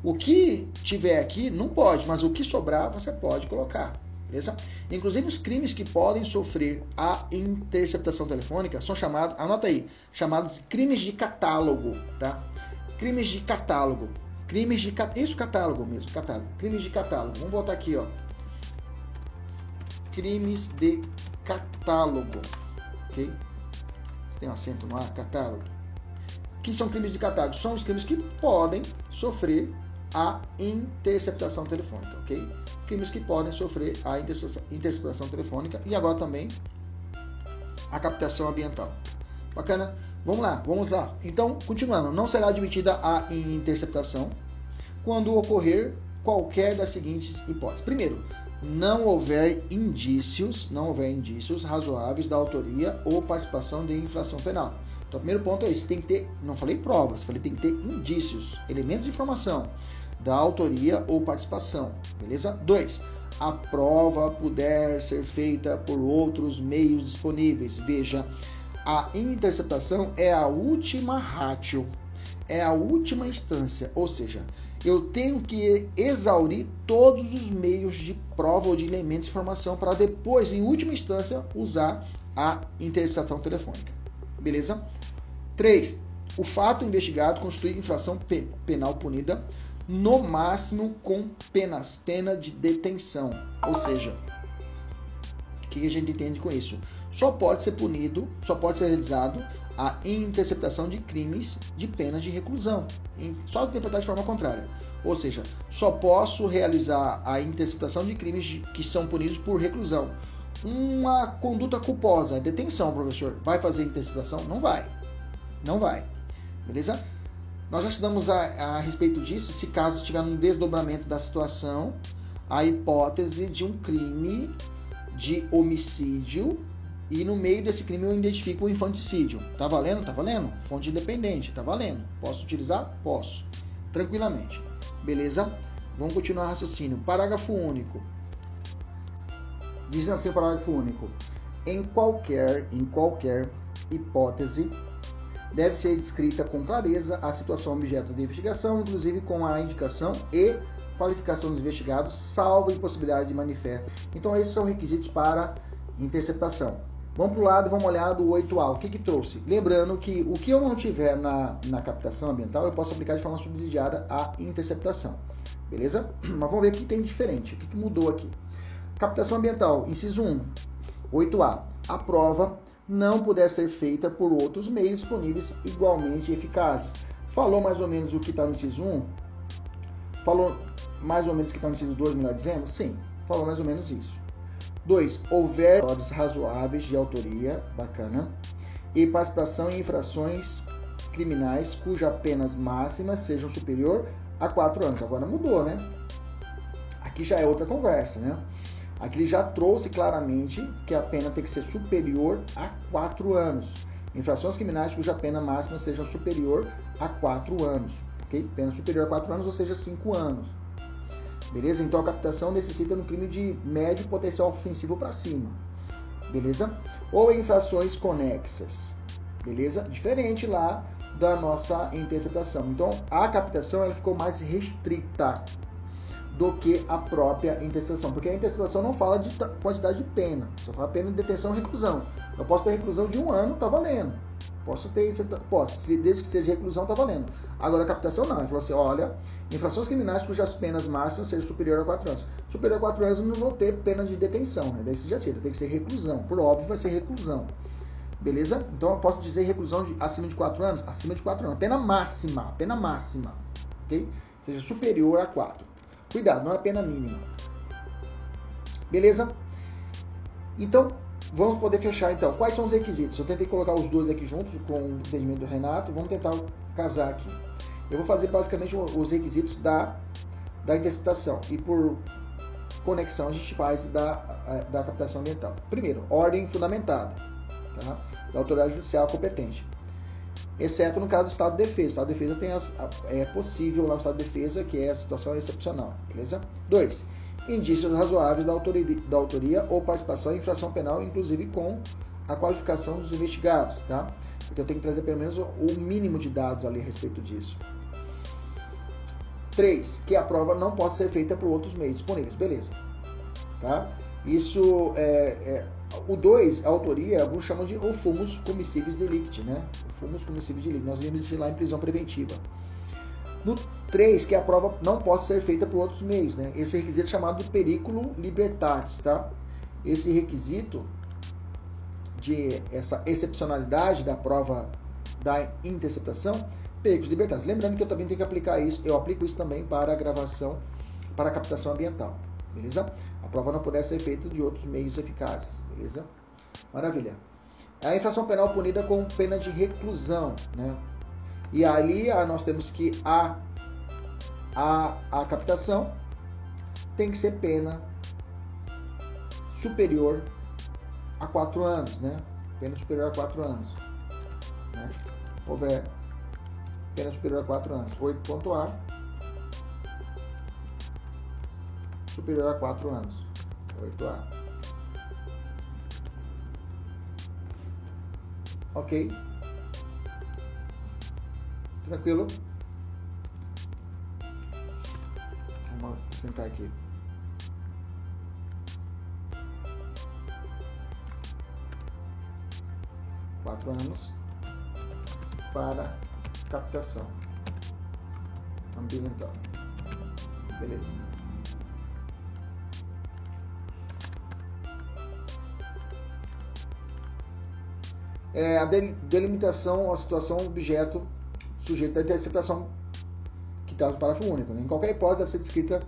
O que tiver aqui não pode, mas o que sobrar você pode colocar. Beleza? Inclusive os crimes que podem sofrer a interceptação telefônica são chamados, anota aí, chamados crimes de catálogo, tá? Crimes de catálogo. Crimes de isso catálogo mesmo, catálogo. Crimes de catálogo. Vamos botar aqui, ó crimes de catálogo. Ok? Você tem um acento no ar? Catálogo. que são crimes de catálogo? São os crimes que podem sofrer a interceptação telefônica, ok? Crimes que podem sofrer a interceptação telefônica e agora também a captação ambiental. Bacana? Vamos lá, vamos lá. Então, continuando, não será admitida a interceptação quando ocorrer qualquer das seguintes hipóteses. Primeiro, não houver indícios, não houver indícios razoáveis da autoria ou participação de infração penal. Então, o primeiro ponto é esse, tem que ter, não falei provas, falei tem que ter indícios, elementos de informação da autoria ou participação, beleza? Dois, a prova puder ser feita por outros meios disponíveis. Veja, a interceptação é a última ratio, é a última instância, ou seja, eu tenho que exaurir todos os meios de prova ou de elementos de informação para depois, em última instância, usar a interceptação telefônica. Beleza? 3. O fato investigado constitui infração penal punida no máximo com penas, pena de detenção. Ou seja, o que a gente entende com isso? Só pode ser punido, só pode ser realizado a interceptação de crimes de penas de reclusão. Só interpretar de forma contrária. Ou seja, só posso realizar a interceptação de crimes que são punidos por reclusão. Uma conduta culposa, detenção, professor, vai fazer interceptação? Não vai. Não vai. Beleza? Nós já estudamos a, a respeito disso, se caso estiver um desdobramento da situação, a hipótese de um crime de homicídio e no meio desse crime eu identifico o infanticídio. Tá valendo? Tá valendo? Fonte independente, tá valendo. Posso utilizar? Posso. Tranquilamente. Beleza? Vamos continuar o raciocínio. Parágrafo único. Diz assim o parágrafo único. Em qualquer, em qualquer hipótese, deve ser descrita com clareza a situação objeto de investigação, inclusive com a indicação e qualificação dos investigados, salvo impossibilidade de manifesto. Então, esses são requisitos para interceptação. Vamos para o lado e vamos olhar do 8A. O que, que trouxe? Lembrando que o que eu não tiver na, na captação ambiental, eu posso aplicar de forma subsidiária a interceptação. Beleza? [CLEARS THROAT] Mas vamos ver o que tem diferente. O que, que mudou aqui? Captação ambiental, inciso 1, 8A. A prova não puder ser feita por outros meios disponíveis igualmente eficazes. Falou mais ou menos o que está no inciso 1? Falou mais ou menos o que está no inciso 2, melhor dizendo? Sim, falou mais ou menos isso. 2. Houver odds razoáveis de autoria, bacana, e participação em infrações criminais cuja penas máximas sejam superior a 4 anos. Agora mudou, né? Aqui já é outra conversa, né? Aqui ele já trouxe claramente que a pena tem que ser superior a 4 anos. Infrações criminais cuja pena máxima seja superior a 4 anos. Ok? Pena superior a 4 anos, ou seja, 5 anos. Beleza? Então a captação necessita no crime de médio potencial ofensivo para cima. Beleza? Ou infrações conexas. Beleza? Diferente lá da nossa interceptação. Então, a captação ela ficou mais restrita do que a própria interceptação, porque a interceptação não fala de quantidade de pena, só fala pena de detenção e reclusão. Eu posso ter reclusão de um ano, tá valendo. Posso ter, posso, desde que seja reclusão, tá valendo. Agora a captação não, ele falou assim, olha, infrações criminais cujas penas máximas sejam superior a 4 anos. Superior a 4 anos não vou ter pena de detenção, né? Daí você já tira, tem que ser reclusão. Por óbvio vai ser reclusão. Beleza? Então eu posso dizer reclusão de, acima de 4 anos? Acima de 4 anos. Pena máxima, pena máxima. Ok? Seja superior a 4. Cuidado, não é pena mínima. Beleza? Então, vamos poder fechar então. Quais são os requisitos? Eu tentei colocar os dois aqui juntos com o entendimento do Renato. Vamos tentar casar aqui. Eu vou fazer basicamente os requisitos da, da interceptação. E por conexão a gente faz da, da captação ambiental. Primeiro, ordem fundamentada tá? da autoridade judicial competente. Exceto no caso do estado de defesa. O estado de defesa tem as, é possível lá no estado de defesa, que é a situação excepcional. Beleza? 2. Indícios razoáveis da autoria, da autoria ou participação em infração penal, inclusive com a qualificação dos investigados. Tá? Porque eu tenho que trazer pelo menos o mínimo de dados ali a respeito disso. 3. Que a prova não possa ser feita por outros meios disponíveis. Beleza. Tá? Isso é, é o 2, a autoria, alguns chamam de o fumus comissíveis delicti, né? O fumus comissíveis delicti. Nós íamos lá em prisão preventiva. No 3, que a prova não possa ser feita por outros meios, né? Esse requisito é chamado de periculo libertatis, tá? Esse requisito de essa excepcionalidade da prova da interceptação, periculos libertatis. Lembrando que eu também tenho que aplicar isso, eu aplico isso também para a gravação, para a captação ambiental, beleza? A prova não puder ser feita de outros meios eficazes, beleza? Maravilha. A infração penal punida com pena de reclusão, né? E ali ah, nós temos que a, a, a captação tem que ser pena superior a 4 anos, né? Pena superior a 4 anos. Né? Houver pena superior a 4 anos. 8.A superior a 4 anos. 8A. Ok? Tranquilo? Sentar aqui. Quatro anos para captação ambiental. Beleza. é, a delimitação, a situação, objeto, sujeito da interceptação que está no parágrafo único. Né? Em qualquer hipótese, deve ser descrita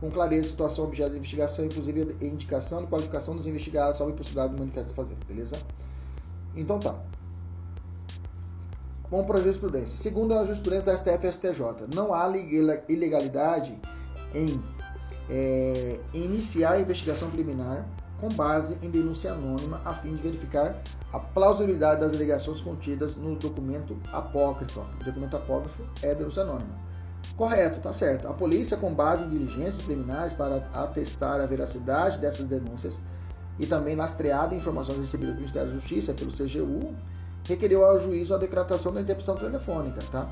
com clareza situação, objeto de investigação, inclusive indicação e qualificação dos investigados, salvo impossibilidade do manifesto fazer, beleza? Então tá. Vamos para a jurisprudência. Segundo a jurisprudência da STF e STJ, não há ilegalidade em é, iniciar a investigação preliminar com base em denúncia anônima a fim de verificar a plausibilidade das alegações contidas no documento apócrifo. O documento apócrifo é denúncia anônima. Correto, tá certo. A polícia, com base em diligências preliminares para atestar a veracidade dessas denúncias e também lastreada informações recebidas do Ministério da Justiça pelo CGU, requeriu ao juízo a decretação da interceptação telefônica, tá?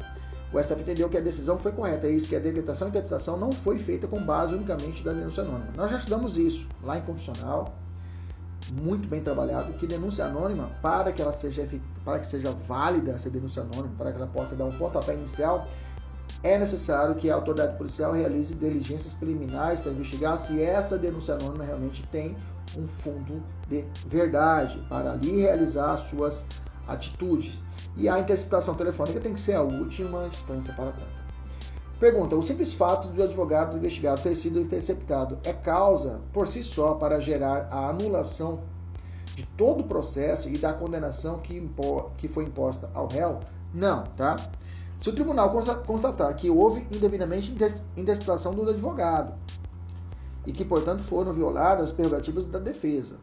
O STF entendeu que a decisão foi correta, é isso que a decretação e interpretação não foi feita com base unicamente da denúncia anônima. Nós já estudamos isso lá em condicional, muito bem trabalhado, que denúncia anônima, para que ela seja para que seja válida essa denúncia anônima, para que ela possa dar um pontapé inicial, é necessário que a autoridade policial realize diligências preliminares para investigar se essa denúncia anônima realmente tem um fundo de verdade, para ali realizar as suas atitudes. E a interceptação telefônica tem que ser a última instância para tanto. Pergunta: o simples fato do advogado do investigado ter sido interceptado é causa por si só para gerar a anulação de todo o processo e da condenação que, impo que foi imposta ao réu? Não, tá? Se o tribunal constatar que houve indevidamente interceptação do advogado e que, portanto, foram violadas as prerrogativas da defesa,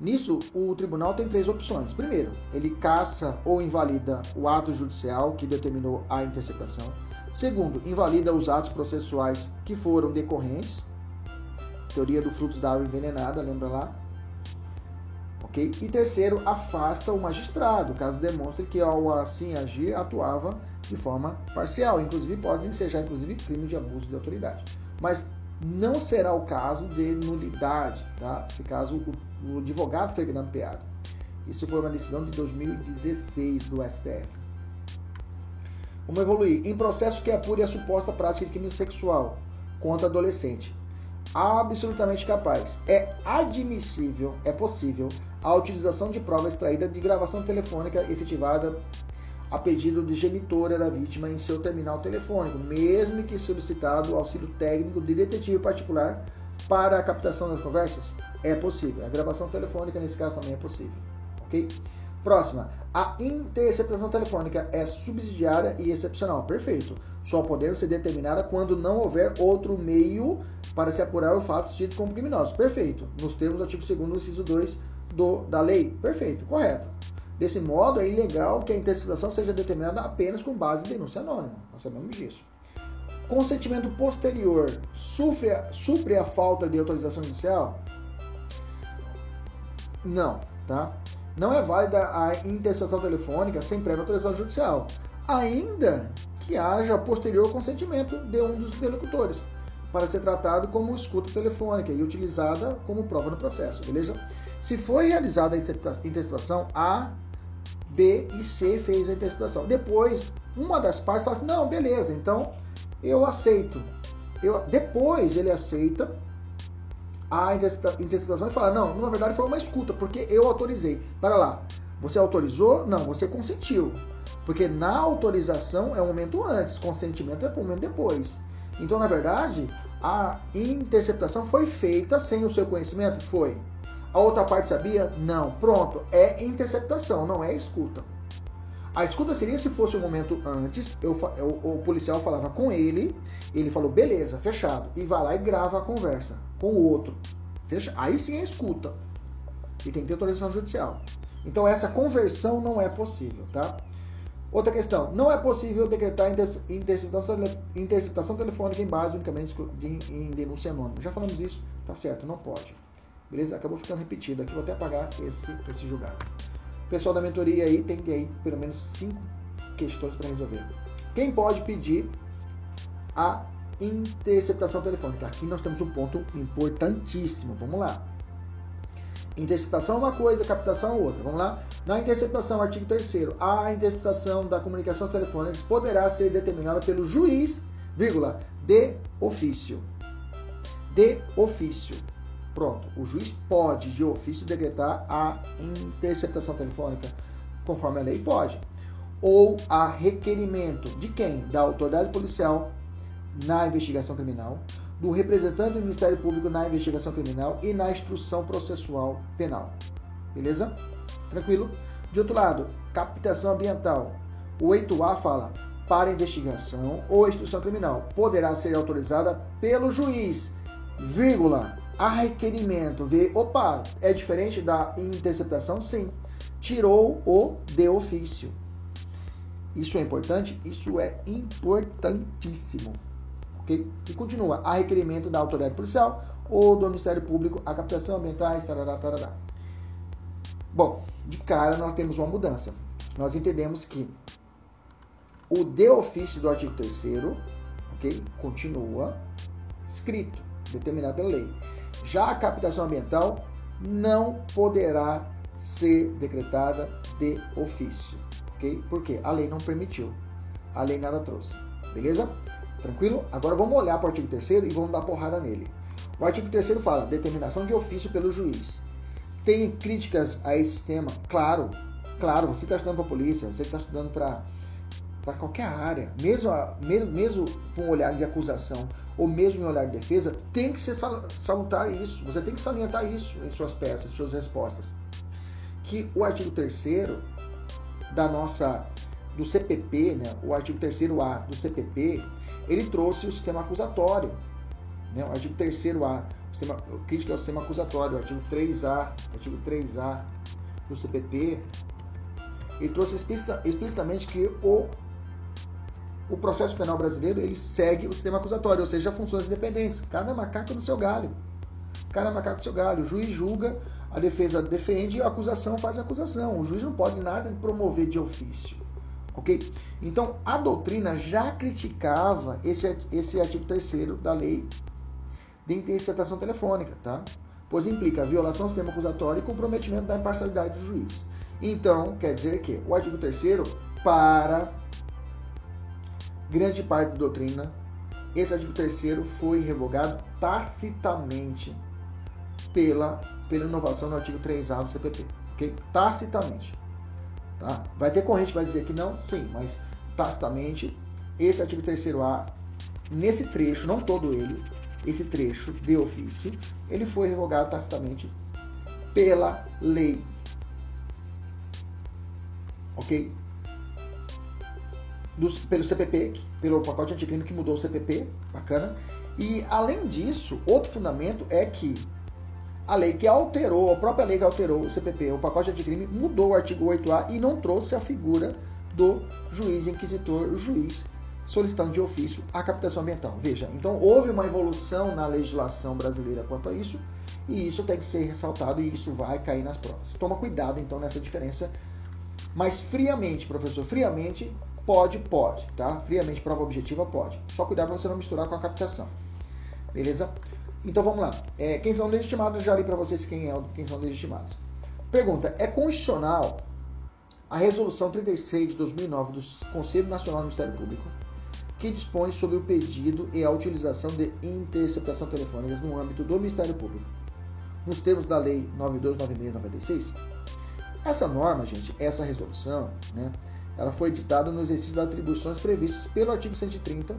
Nisso, o tribunal tem três opções. Primeiro, ele caça ou invalida o ato judicial que determinou a interceptação. Segundo, invalida os atos processuais que foram decorrentes. Teoria do fruto da árvore envenenada, lembra lá? ok? E terceiro, afasta o magistrado, caso demonstre que ao assim agir atuava de forma parcial. Inclusive pode ensejar inclusive crime de abuso de autoridade. Mas não será o caso de nulidade, tá? Se caso o, o advogado Fernando Peado. Isso foi uma decisão de 2016 do STF. Vamos evoluir. Em processo que apure a suposta prática de crime sexual contra adolescente. Absolutamente capaz. É admissível, é possível, a utilização de prova extraída de gravação telefônica efetivada a pedido de genitora da vítima em seu terminal telefônico, mesmo que solicitado auxílio técnico de detetive particular para a captação das conversas? É possível. A gravação telefônica, nesse caso, também é possível. Ok? Próxima. A interceptação telefônica é subsidiária e excepcional. Perfeito. Só podendo ser determinada quando não houver outro meio para se apurar o fato tido como criminoso. Perfeito. Nos termos do artigo 2 inciso 2 do, da lei. Perfeito. Correto. Desse modo, é ilegal que a interceptação seja determinada apenas com base em denúncia anônima. Nós sabemos disso. Consentimento posterior supre, supre a falta de autorização judicial? Não, tá? Não é válida a interceptação telefônica sem prévia autorização judicial, ainda que haja posterior consentimento de um dos interlocutores, para ser tratado como escuta telefônica e utilizada como prova no processo, beleza? Se foi realizada a interceptação, A B e C fez a interpretação. Depois, uma das partes fala assim, não, beleza, então eu aceito. Eu, depois ele aceita a interpretação e fala, não, na verdade foi uma escuta, porque eu autorizei. Para lá, você autorizou? Não, você consentiu. Porque na autorização é um momento antes, consentimento é um momento depois. Então, na verdade, a interceptação foi feita sem o seu conhecimento? Foi. A outra parte sabia? Não. Pronto, é interceptação, não é escuta. A escuta seria se fosse um momento antes, eu, eu, o policial falava com ele, ele falou, beleza, fechado, e vai lá e grava a conversa com o outro. Fecha? Aí sim é escuta. E tem que ter autorização judicial. Então essa conversão não é possível, tá? Outra questão, não é possível decretar interceptação, interceptação telefônica em base unicamente em denúncia anônima. Já falamos isso, tá certo, não pode. Beleza? Acabou ficando repetido aqui, vou até apagar esse, esse julgado. Pessoal da mentoria aí tem aí pelo menos cinco questões para resolver. Quem pode pedir a interceptação telefônica? Aqui nós temos um ponto importantíssimo. Vamos lá. Interceptação é uma coisa, captação é outra. Vamos lá? Na interceptação, artigo 3 a interceptação da comunicação telefônica poderá ser determinada pelo juiz, vírgula, de ofício. De ofício. Pronto, o juiz pode, de ofício, decretar a interceptação telefônica, conforme a lei pode. Ou a requerimento de quem? Da autoridade policial na investigação criminal, do representante do Ministério Público na investigação criminal e na instrução processual penal. Beleza? Tranquilo? De outro lado, captação ambiental. O 8A fala para investigação ou instrução criminal poderá ser autorizada pelo juiz, vírgula, a requerimento ver, opa, é diferente da interceptação? Sim. Tirou o de ofício. Isso é importante? Isso é importantíssimo. Ok? E continua, a requerimento da autoridade policial ou do Ministério Público, a captação ambiental, tarará, tarará. Bom, de cara nós temos uma mudança. Nós entendemos que o de ofício do artigo 3 ok? Continua escrito, determinado pela lei. Já a captação ambiental não poderá ser decretada de ofício, ok? Porque a lei não permitiu, a lei nada trouxe, beleza? Tranquilo? Agora vamos olhar para o artigo 3 e vamos dar porrada nele. O artigo 3 fala determinação de ofício pelo juiz. Tem críticas a esse sistema? Claro, claro, você está estudando para a polícia, você está estudando para qualquer área, mesmo, mesmo, mesmo com um olhar de acusação ou mesmo em olhar de defesa, tem que ser salutar isso. Você tem que salientar isso em suas peças, em suas respostas. Que o artigo 3 da nossa do CPP, né, o artigo 3A do CPP, ele trouxe o sistema acusatório. Né, o artigo 3A, o sistema, crítica ao sistema acusatório, o artigo 3A, o artigo 3A do CPP, ele trouxe explicitamente que o o processo penal brasileiro ele segue o sistema acusatório, ou seja, funções independentes. Cada macaco no seu galho. Cada macaco no seu galho. O juiz julga a defesa defende e a acusação faz a acusação. O juiz não pode nada promover de ofício. Ok? Então, a doutrina já criticava esse, esse artigo 3 da lei de interceptação telefônica, tá? Pois implica violação do sistema acusatório e comprometimento da imparcialidade do juiz. Então, quer dizer que o artigo 3 para grande parte da doutrina, esse artigo 3 foi revogado tacitamente pela, pela inovação no artigo 3A do CPP. ok? Tacitamente. Tá? Vai ter corrente que vai dizer que não? Sim, mas tacitamente, esse artigo 3A, nesse trecho, não todo ele, esse trecho de ofício, ele foi revogado tacitamente pela lei. Ok? Pelo CPP, pelo pacote anticrime que mudou o CPP, bacana. E além disso, outro fundamento é que a lei que alterou, a própria lei que alterou o CPP, o pacote anticrime, mudou o artigo 8A e não trouxe a figura do juiz inquisitor, juiz solicitando de ofício a captação ambiental. Veja, então houve uma evolução na legislação brasileira quanto a isso, e isso tem que ser ressaltado e isso vai cair nas provas. Toma cuidado então nessa diferença, mas friamente, professor, friamente pode, pode, tá? Friamente prova objetiva pode. Só cuidado para você não misturar com a captação. Beleza? Então vamos lá. É, quem são legitimados? Já li para vocês quem, é, quem são legitimados. Pergunta: é constitucional a resolução 36 de 2009 do Conselho Nacional do Ministério Público que dispõe sobre o pedido e a utilização de interceptação telefônica no âmbito do Ministério Público, nos termos da Lei 929696. Essa norma, gente, essa resolução, né, ela foi editada no exercício das atribuições previstas pelo artigo 130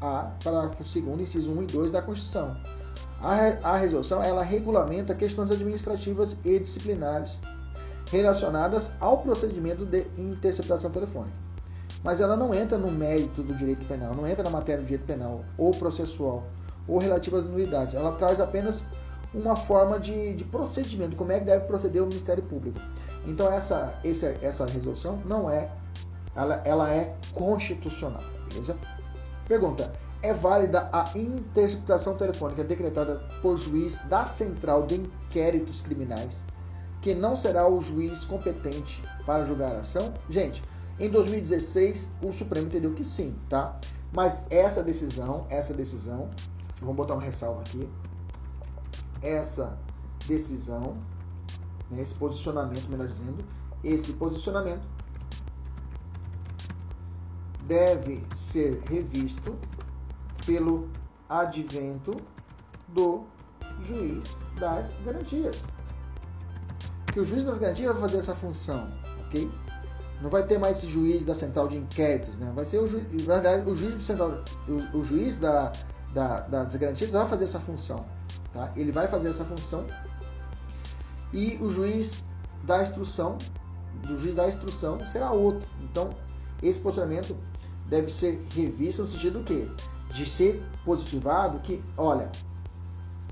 A, parágrafo 2 inciso 1 e 2 da Constituição. A, a resolução, ela regulamenta questões administrativas e disciplinares relacionadas ao procedimento de interceptação telefônica mas ela não entra no mérito do direito penal, não entra na matéria do direito penal ou processual ou relativa às nulidades. Ela traz apenas uma forma de, de procedimento, como é que deve proceder o Ministério Público. Então essa, essa, essa resolução não é, ela, ela é constitucional, beleza? Pergunta, é válida a interceptação telefônica decretada por juiz da Central de Inquéritos Criminais, que não será o juiz competente para julgar a ação? Gente, em 2016, o Supremo entendeu que sim, tá? Mas essa decisão, essa decisão, vamos botar uma ressalva aqui. Essa decisão, né, esse posicionamento, melhor dizendo, esse posicionamento deve ser revisto pelo advento do juiz das garantias. Que o juiz das garantias vai fazer essa função, ok? Não vai ter mais esse juiz da central de inquéritos, né? Vai ser o verdade, o juiz, central, o, o juiz da, da, das garantias vai fazer essa função, tá? Ele vai fazer essa função e o juiz da instrução, do juiz da instrução será outro. Então, esse posicionamento deve ser revisto no sentido do quê? De ser positivado que, olha,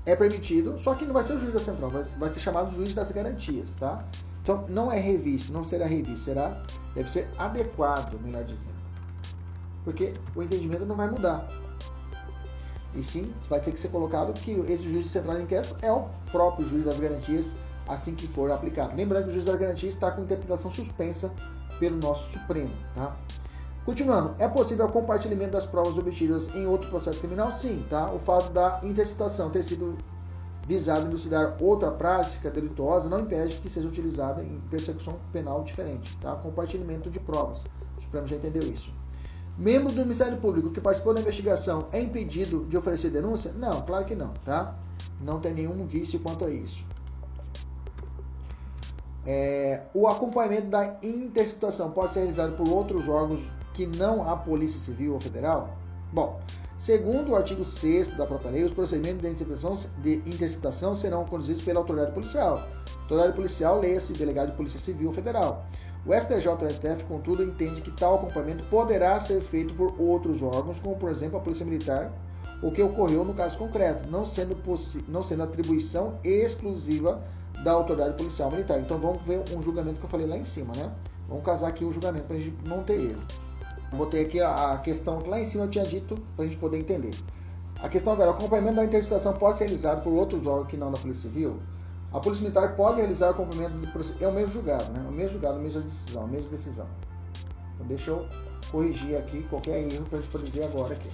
é permitido, só que não vai ser o juiz da central, vai, vai ser chamado juiz das garantias, tá? Então, não é revisto, não será revisto, será, deve ser adequado, melhor dizendo. Porque o entendimento não vai mudar. E sim, vai ter que ser colocado que esse juiz de central de inquérito é o próprio juiz das garantias, assim que for aplicado. Lembrando que o juiz das garantias está com interpretação suspensa pelo nosso Supremo, tá? Continuando, é possível o compartilhamento das provas obtidas em outro processo criminal? Sim, tá? O fato da intercitação ter sido visado em elucidar outra prática delituosa não impede que seja utilizada em persecução penal diferente, tá? Compartilhamento de provas. O Supremo já entendeu isso. Membro do Ministério Público que participou da investigação é impedido de oferecer denúncia? Não, claro que não, tá? Não tem nenhum vício quanto a isso. É, o acompanhamento da interceptação pode ser realizado por outros órgãos que não a Polícia Civil ou Federal? Bom, Segundo o artigo 6 da própria lei, os procedimentos de interceptação, de interceptação serão conduzidos pela autoridade policial. Autoridade policial, leia-se delegado de Polícia Civil Federal. O STJ e o STF, contudo, entende que tal acompanhamento poderá ser feito por outros órgãos, como por exemplo a Polícia Militar, o que ocorreu no caso concreto, não sendo, não sendo atribuição exclusiva da autoridade policial militar. Então vamos ver um julgamento que eu falei lá em cima, né? Vamos casar aqui o julgamento para a gente não ter erro. Botei aqui a questão que lá em cima eu tinha dito para a gente poder entender. A questão agora, o acompanhamento da interceptação pode ser realizado por outros órgãos que não da Polícia Civil? A Polícia Militar pode realizar o cumprimento do processo. É o mesmo julgado, né? O mesmo julgado, a mesma decisão, a mesma decisão. Então deixa eu corrigir aqui qualquer erro para a gente poder dizer agora aqui.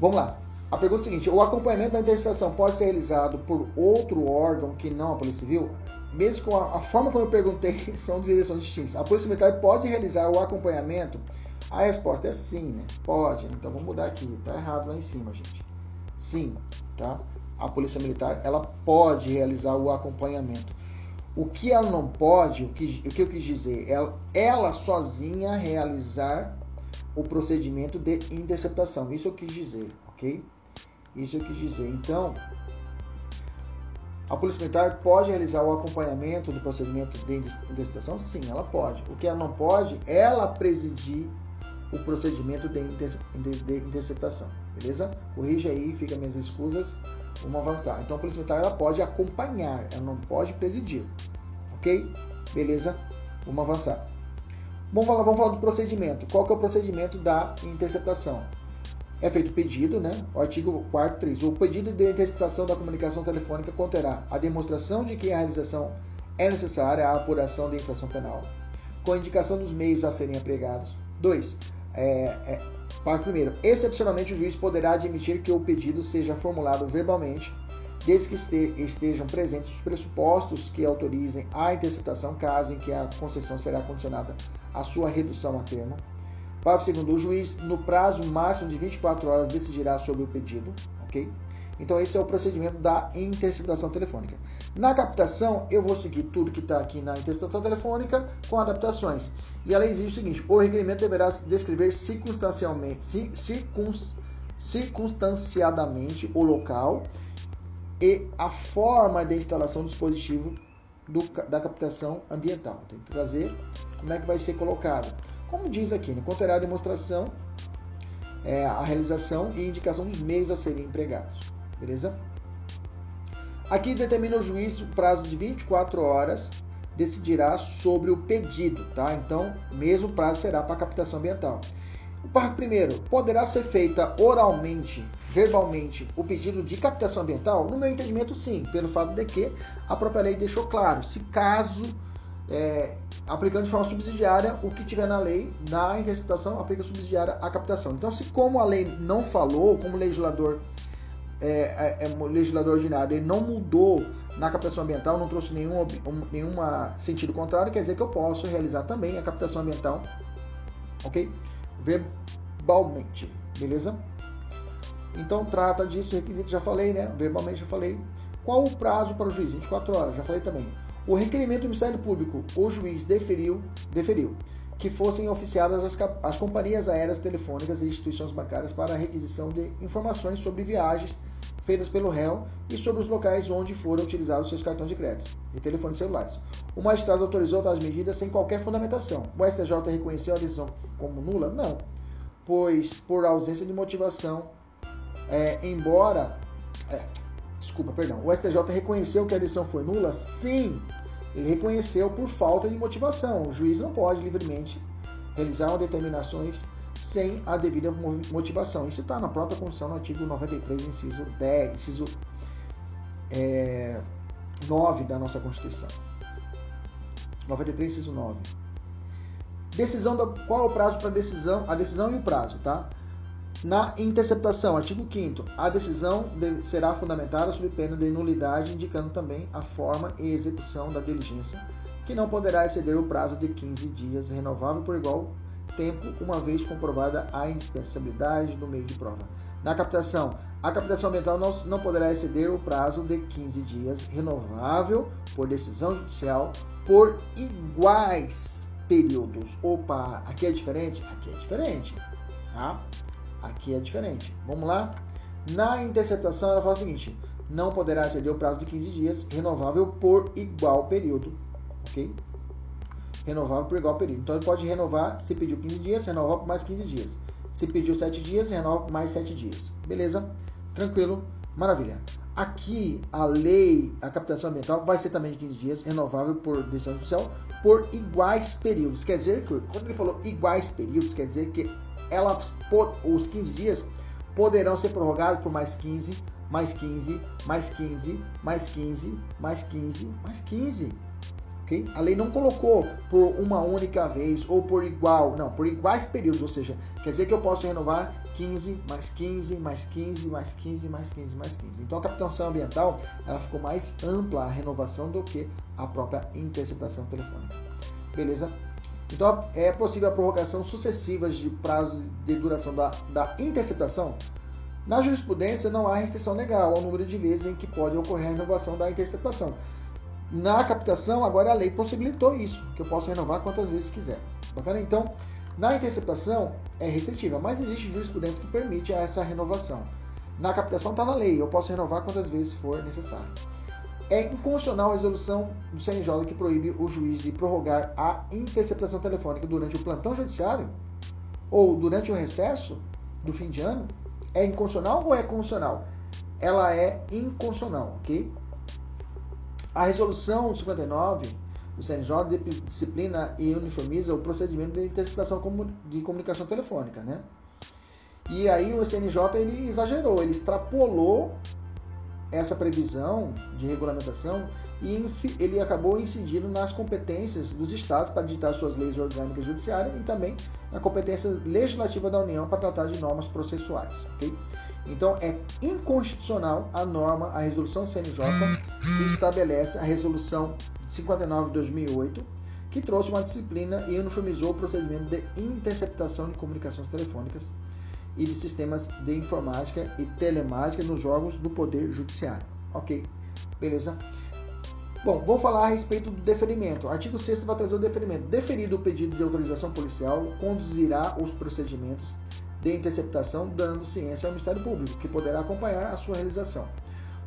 Vamos lá. A pergunta é a seguinte: o acompanhamento da interceptação pode ser realizado por outro órgão que não a Polícia Civil? Mesmo com a, a forma como eu perguntei, [LAUGHS] são direções distintas. A Polícia Militar pode realizar o acompanhamento? A resposta é sim, né? Pode. Então vamos mudar aqui. Tá errado lá em cima, gente. Sim, tá? A Polícia Militar ela pode realizar o acompanhamento. O que ela não pode, o que, o que eu quis dizer, ela, ela sozinha realizar o procedimento de interceptação. Isso eu quis dizer, ok? Isso eu quis dizer. Então, a Polícia Militar pode realizar o acompanhamento do procedimento de interceptação? Sim, ela pode. O que ela não pode, ela presidir o procedimento de, de interceptação. Beleza? Corrija aí, fica minhas escusas. Vamos avançar. Então a Polícia Militar ela pode acompanhar, ela não pode presidir. Ok? Beleza? Vamos avançar. Vamos falar, vamos falar do procedimento. Qual que é o procedimento da interceptação? É feito pedido, né? O artigo 4 3. O pedido de interceptação da comunicação telefônica conterá a demonstração de que a realização é necessária à apuração da infração penal, com indicação dos meios a serem empregados. 2. É, é, Parágrafo 1. Excepcionalmente, o juiz poderá admitir que o pedido seja formulado verbalmente, desde que estejam presentes os pressupostos que autorizem a interceptação, caso em que a concessão será condicionada à sua redução a termo. Parágrafo 2. O juiz, no prazo máximo de 24 horas, decidirá sobre o pedido. ok? Então, esse é o procedimento da interceptação telefônica. Na captação, eu vou seguir tudo que está aqui na interceptação telefônica com adaptações. E ela exige o seguinte: o requerimento deverá descrever circunstancialmente, circuns, circunstanciadamente o local e a forma de instalação do dispositivo do, da captação ambiental. Tem que trazer como é que vai ser colocado. Como diz aqui, né? conterá a demonstração, é, a realização e indicação dos meios a serem empregados. Beleza? Aqui determina o juiz o prazo de 24 horas decidirá sobre o pedido, tá? Então, mesmo prazo será para captação ambiental. O parágrafo primeiro poderá ser feita oralmente, verbalmente, o pedido de captação ambiental? No meu entendimento, sim, pelo fato de que a própria lei deixou claro, se caso é, aplicando de forma subsidiária o que tiver na lei, na interceptação aplica subsidiária à captação. Então, se como a lei não falou, como o legislador é, é, é legislador ordinário ele não mudou na captação ambiental, não trouxe nenhum, um, nenhum sentido contrário, quer dizer que eu posso realizar também a captação ambiental, ok? Verbalmente, beleza? Então trata disso, requisito já falei, né? Verbalmente já falei. Qual o prazo para o juiz? 24 horas, já falei também. O requerimento do Ministério Público, o juiz deferiu, deferiu que fossem oficiadas as, as companhias aéreas telefônicas e instituições bancárias para a requisição de informações sobre viagens feitas pelo réu e sobre os locais onde foram utilizados seus cartões de crédito e telefones celulares. O magistrado autorizou tais medidas sem qualquer fundamentação. O STJ reconheceu a decisão como nula? Não, pois por ausência de motivação, é, embora. É, desculpa, perdão. O STJ reconheceu que a decisão foi nula? Sim, ele reconheceu por falta de motivação. O juiz não pode livremente realizar determinações sem a devida motivação. Isso está na própria Constituição, no artigo 93, inciso 10, inciso é, 9 da nossa Constituição. 93, inciso 9. Decisão da, qual é o prazo para decisão? A decisão e o prazo, tá? Na interceptação, artigo 5 a decisão será fundamentada sob pena de nulidade, indicando também a forma e execução da diligência, que não poderá exceder o prazo de 15 dias, renovável por igual tempo, uma vez comprovada a indispensabilidade do meio de prova. Na captação, a captação ambiental não, não poderá exceder o prazo de 15 dias, renovável por decisão judicial, por iguais períodos. Opa, aqui é diferente? Aqui é diferente, tá? Aqui é diferente. Vamos lá? Na interceptação, ela fala o seguinte: não poderá exceder o prazo de 15 dias, renovável por igual período. Ok? Renovável por igual período. Então ele pode renovar, se pediu 15 dias, renova por mais 15 dias. Se pediu 7 dias, renova por mais 7 dias. Beleza? Tranquilo? Maravilha. Aqui a lei, a captação ambiental vai ser também de 15 dias, renovável por decisão judicial, por iguais períodos. Quer dizer que, quando ele falou iguais períodos, quer dizer que ela, os 15 dias poderão ser prorrogados por mais 15 mais 15, mais 15, mais 15, mais 15, mais 15. Okay? A lei não colocou por uma única vez ou por igual, não, por iguais períodos, ou seja, quer dizer que eu posso renovar 15, mais 15, mais 15, mais 15, mais 15, mais 15. Então a captação ambiental ela ficou mais ampla a renovação do que a própria interceptação telefônica. Beleza? Então é possível a prorrogação sucessiva de prazo de duração da, da interceptação. Na jurisprudência não há restrição legal ao número de vezes em que pode ocorrer a renovação da interceptação. Na captação, agora a lei possibilitou isso, que eu posso renovar quantas vezes quiser. Bacana? Então, na interceptação é restritiva, mas existe jurisprudência que permite essa renovação. Na captação está na lei, eu posso renovar quantas vezes for necessário. É inconstitucional a resolução do CNJ que proíbe o juiz de prorrogar a interceptação telefônica durante o plantão judiciário ou durante o recesso do fim de ano. É inconstitucional ou é constitucional? Ela é inconstitucional, ok? A resolução 59 do CNJ disciplina e uniformiza o procedimento de interceptação de comunicação telefônica, né? E aí o CNJ ele exagerou, ele extrapolou essa previsão de regulamentação e ele acabou incidindo nas competências dos estados para ditar suas leis orgânicas judiciárias e também na competência legislativa da União para tratar de normas processuais? Então é inconstitucional a norma, a resolução CNJ, que estabelece a resolução 59 de 2008, que trouxe uma disciplina e uniformizou o procedimento de interceptação de comunicações telefônicas e de sistemas de informática e telemática nos órgãos do Poder Judiciário. Ok, beleza? Bom, vou falar a respeito do deferimento. O artigo 6 vai trazer o deferimento. Deferido o pedido de autorização policial, conduzirá os procedimentos de interceptação, dando ciência ao Ministério Público, que poderá acompanhar a sua realização.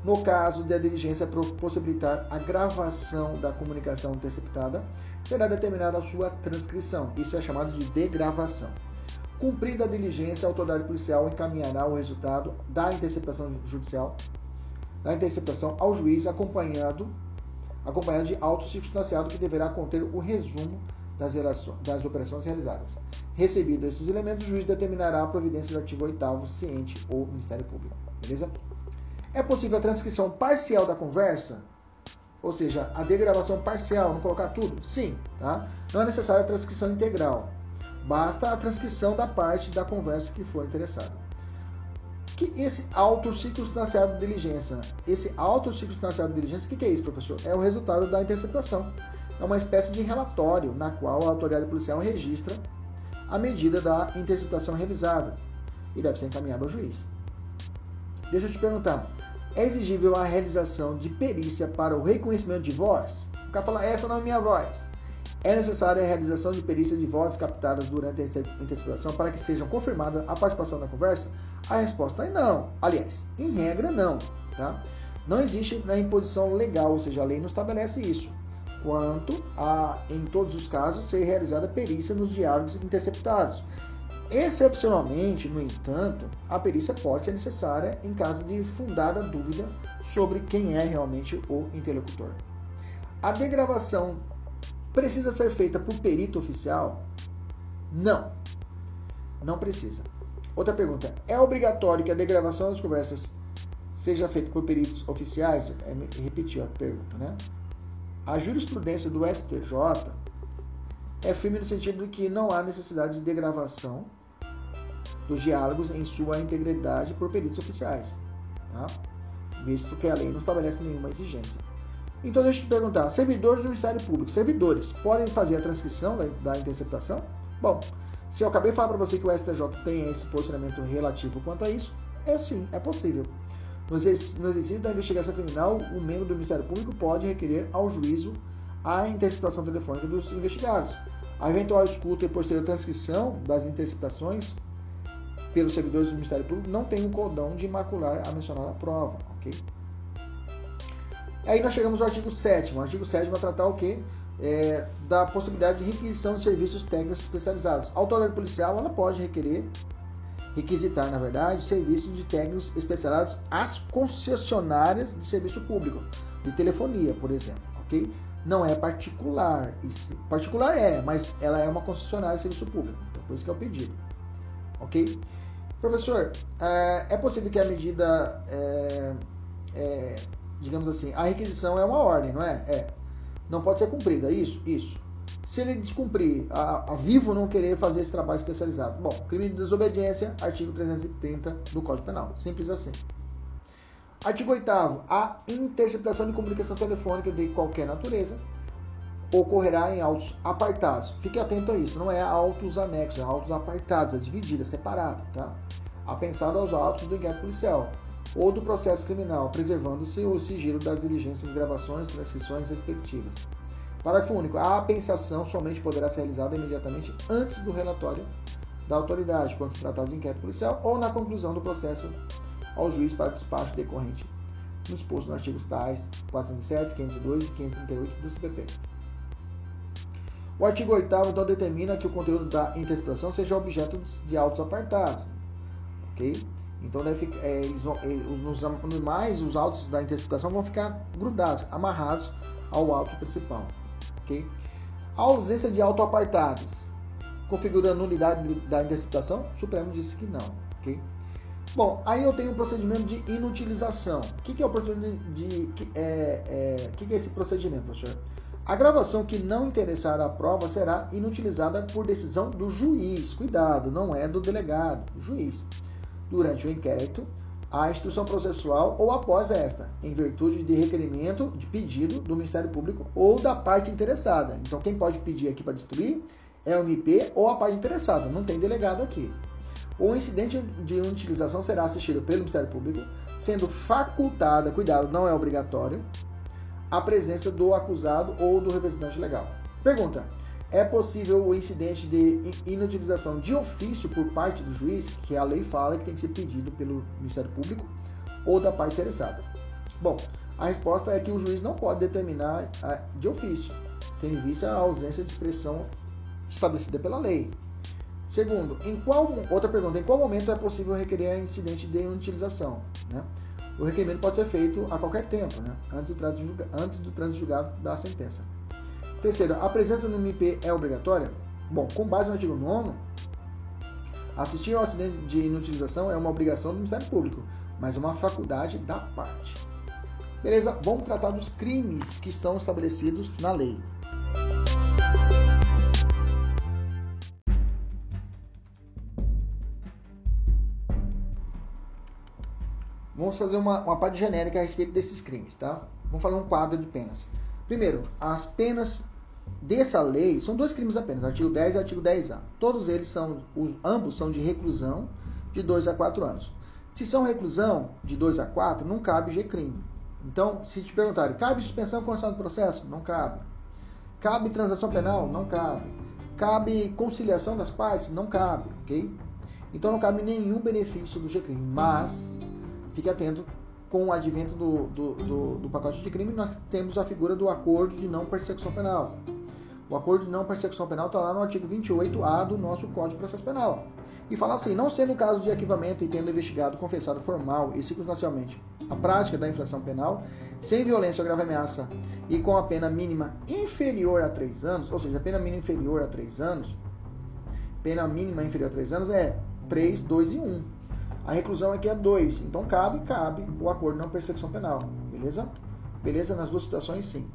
No caso de a diligência possibilitar a gravação da comunicação interceptada, será determinada a sua transcrição. Isso é chamado de degravação. Cumprida a diligência, a autoridade policial encaminhará o resultado da interceptação judicial, da interceptação ao juiz, acompanhado, acompanhado de auto circunstanciado que deverá conter o resumo das, das operações realizadas. Recebido esses elementos, o juiz determinará a providência do artigo 8 ciente ou Ministério Público. Beleza? É possível a transcrição parcial da conversa? Ou seja, a degravação parcial, não colocar tudo? Sim, tá? Não é necessária a transcrição integral. Basta a transcrição da parte da conversa que for interessada. Que esse autocircunstanciado de diligência, esse autocircunstanciado de diligência, o que, que é isso, professor? É o resultado da interceptação é uma espécie de relatório na qual a autoridade policial registra a medida da interceptação realizada e deve ser encaminhada ao juiz. Deixa eu te perguntar: é exigível a realização de perícia para o reconhecimento de voz? O cara fala, essa não é minha voz. É necessária a realização de perícia de vozes captadas durante a interceptação para que sejam confirmada a participação na conversa? A resposta é não. Aliás, em regra, não. Tá? Não existe na imposição legal, ou seja, a lei não estabelece isso quanto a, em todos os casos, ser realizada perícia nos diálogos interceptados. Excepcionalmente, no entanto, a perícia pode ser necessária em caso de fundada dúvida sobre quem é realmente o interlocutor. A degravação precisa ser feita por perito oficial? Não, não precisa. Outra pergunta: é obrigatório que a degravação das conversas seja feita por peritos oficiais? É, repetiu a pergunta, né? A jurisprudência do STJ é firme no sentido de que não há necessidade de degravação dos diálogos em sua integridade por peritos oficiais, tá? visto que a lei não estabelece nenhuma exigência. Então, deixa eu te perguntar: servidores do Ministério Público, servidores, podem fazer a transcrição da, da interceptação? Bom, se eu acabei de falar para você que o STJ tem esse posicionamento relativo quanto a isso, é sim, é possível. No exercício da investigação criminal, o membro do Ministério Público pode requerer ao juízo a interceptação telefônica dos investigados. A eventual escuta e posterior transcrição das interceptações pelos servidores do Ministério Público não tem o um cordão de macular a mencionada prova, ok? Aí nós chegamos ao artigo 7 O artigo 7 vai tratar o quê? É, da possibilidade de requisição de serviços técnicos especializados. A autoridade policial ela pode requerer requisitar, na verdade, serviços de técnicos especializados às concessionárias de serviço público, de telefonia, por exemplo, ok? Não é particular, particular é, mas ela é uma concessionária de serviço público, então por isso que é o pedido, ok? Professor, é, é possível que a medida, é, é, digamos assim, a requisição é uma ordem, não é? É. Não pode ser cumprida, isso? Isso. Se ele descumprir, a, a Vivo não querer fazer esse trabalho especializado. Bom, crime de desobediência, artigo 330 do Código Penal. Simples assim. Artigo 8 A interceptação de comunicação telefônica de qualquer natureza ocorrerá em autos apartados. Fique atento a isso, não é autos anexos, é autos apartados, é dividido, é separado, tá? Apensado aos autos do inquérito policial ou do processo criminal, preservando-se o sigilo das diligências, gravações e transcrições respectivas. Parágrafo único. A apensação somente poderá ser realizada imediatamente antes do relatório da autoridade, quando se tratar de inquérito policial, ou na conclusão do processo ao juiz para despacho decorrente no exposto nos artigos tais 407, 502 e 538 do CPP. O artigo 8 então determina que o conteúdo da interceptação seja objeto de autos apartados, ok? Então deve, é, eles vão, é, nos, nos mais os autos da interceptação vão ficar grudados, amarrados ao auto principal, ok? A ausência de auto apartados configura a nulidade da interceptação? O Supremo disse que não, ok? Bom, aí eu tenho o procedimento de inutilização. O que, que é o procedimento de. de é, é, que, que é esse procedimento, professor? A gravação que não interessar à prova será inutilizada por decisão do juiz. Cuidado, não é do delegado, do juiz. Durante o inquérito, a instrução processual ou após esta, em virtude de requerimento de pedido do Ministério Público ou da parte interessada. Então, quem pode pedir aqui para destruir é o MP ou a parte interessada, não tem delegado aqui. O incidente de inutilização será assistido pelo Ministério Público, sendo facultada, cuidado, não é obrigatório, a presença do acusado ou do representante legal. Pergunta: é possível o incidente de inutilização de ofício por parte do juiz, que a lei fala que tem que ser pedido pelo Ministério Público ou da parte interessada? Bom, a resposta é que o juiz não pode determinar de ofício, tendo em vista a ausência de expressão estabelecida pela lei. Segundo, em qual outra pergunta, em qual momento é possível requerer incidente de inutilização? Né? o requerimento pode ser feito a qualquer tempo, né? antes, do trânsito, antes do trânsito julgado da sentença. Terceiro, a presença no MP é obrigatória? Bom, com base no artigo 9 assistir ao acidente de inutilização é uma obrigação do Ministério Público, mas uma faculdade da parte. Beleza? Vamos tratar dos crimes que estão estabelecidos na lei. Vamos fazer uma, uma parte genérica a respeito desses crimes, tá? Vamos fazer um quadro de penas. Primeiro, as penas dessa lei são dois crimes apenas, artigo 10 e artigo 10A. Todos eles são, os, ambos são de reclusão de 2 a 4 anos. Se são reclusão de 2 a 4, não cabe G-crime. Então, se te perguntarem, cabe suspensão condicional do processo? Não cabe. Cabe transação penal? Não cabe. Cabe conciliação das partes? Não cabe, ok? Então não cabe nenhum benefício do G-crime, mas fique atento com o advento do, do, do, do, pacote de crime, nós temos a figura do acordo de não persecução penal. O acordo de não persecução penal está lá no artigo 28A do nosso Código de Processo Penal. E fala assim: não sendo o caso de arquivamento e tendo investigado, confessado formal e circunstancialmente a prática da infração penal, sem violência ou grave ameaça e com a pena mínima inferior a 3 anos, ou seja, a pena mínima inferior a 3 anos, pena mínima inferior a 3 anos é 3, 2 e 1. A reclusão aqui é 2, então cabe, cabe o acordo de não persecução penal, beleza? Beleza? Nas duas situações, sim.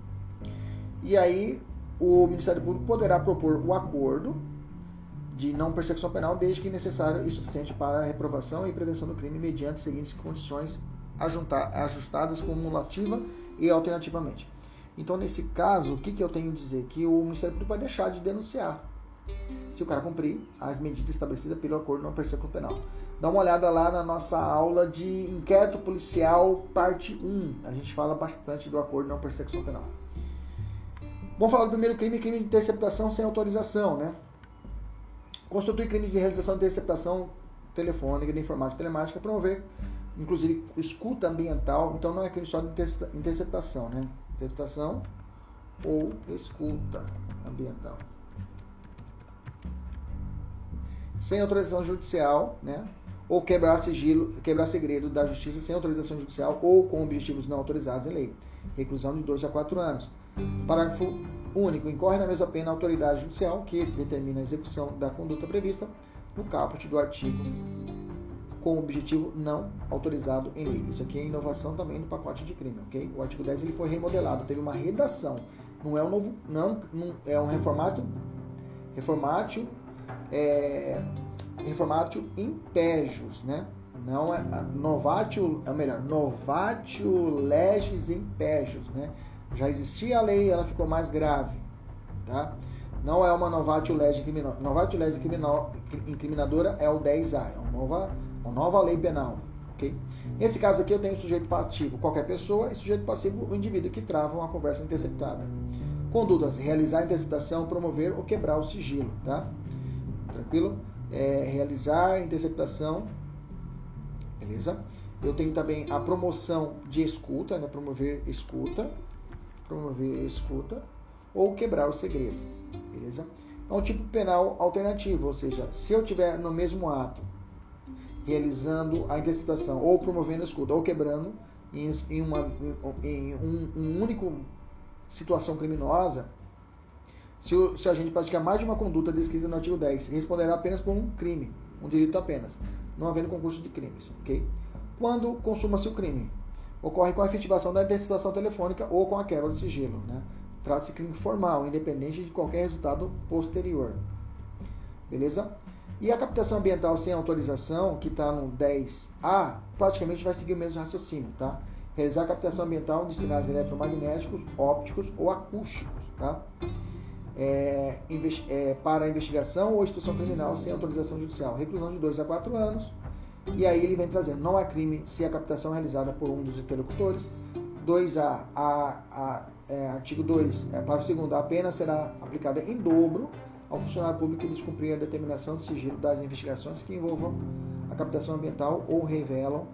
E aí, o Ministério Público poderá propor o acordo de não persecução penal desde que necessário e suficiente para a reprovação e prevenção do crime mediante as seguintes condições ajustadas cumulativa e alternativamente. Então, nesse caso, o que, que eu tenho a dizer? Que o Ministério Público vai deixar de denunciar se o cara cumprir as medidas estabelecidas pelo acordo não persecução penal. Dá uma olhada lá na nossa aula de inquérito policial, parte 1. A gente fala bastante do acordo não persecução penal. Vamos falar do primeiro crime, crime de interceptação sem autorização, né? Constitui crime de realização de interceptação telefônica, de informática telemática, promover, inclusive, escuta ambiental. Então não é crime só de interceptação, né? Interceptação ou escuta ambiental. Sem autorização judicial, né? Ou quebrar sigilo, quebrar segredo da justiça sem autorização judicial ou com objetivos não autorizados em lei. Reclusão de 2 a 4 anos. Parágrafo único. Incorre na mesma pena a autoridade judicial que determina a execução da conduta prevista no caput do artigo com objetivo não autorizado em lei. Isso aqui é inovação também no pacote de crime, ok? O artigo 10 ele foi remodelado, teve uma redação. Não é um novo, não, não é um reformato, reformatio, é, reformatio impejus, né? Não é novatio, é melhor, novatio legis impejus, né? Já existia a lei, ela ficou mais grave, tá? Não é uma novatio legis criminal. Novatio legis criminal, incriminadora é o 10A, é uma nova, uma nova lei penal, ok? Nesse caso aqui eu tenho sujeito passivo, qualquer pessoa, e sujeito passivo, o indivíduo que trava uma conversa interceptada. Condutas: realizar a interceptação, promover ou quebrar o sigilo, tá? Tranquilo? É, realizar interceptação, beleza? Eu tenho também a promoção de escuta, né? Promover escuta, promover escuta ou quebrar o segredo, beleza? É um tipo penal alternativo, ou seja, se eu tiver no mesmo ato realizando a interceptação ou promovendo a escuta ou quebrando em, uma, em um, um único situação criminosa, se, o, se a gente praticar mais de uma conduta descrita no artigo 10, responderá apenas por um crime, um delito apenas, não havendo concurso de crimes, ok? Quando consuma-se o crime? Ocorre com a efetivação da antecipação telefônica ou com a quebra do sigilo, né? Trata-se de crime formal, independente de qualquer resultado posterior. Beleza? E a captação ambiental sem autorização, que está no 10A, praticamente vai seguir o mesmo raciocínio, tá? realizar captação ambiental de sinais eletromagnéticos, ópticos ou acústicos, tá? É, é, para investigação ou instrução criminal sem autorização judicial, reclusão de 2 a 4 anos. E aí ele vem trazendo, não há crime se a captação é realizada por um dos interlocutores. 2A, a, a, é, artigo 2, é, parágrafo 2 a pena será aplicada em dobro ao funcionário público que descumprir a determinação de sigilo das investigações que envolvam a captação ambiental ou revelam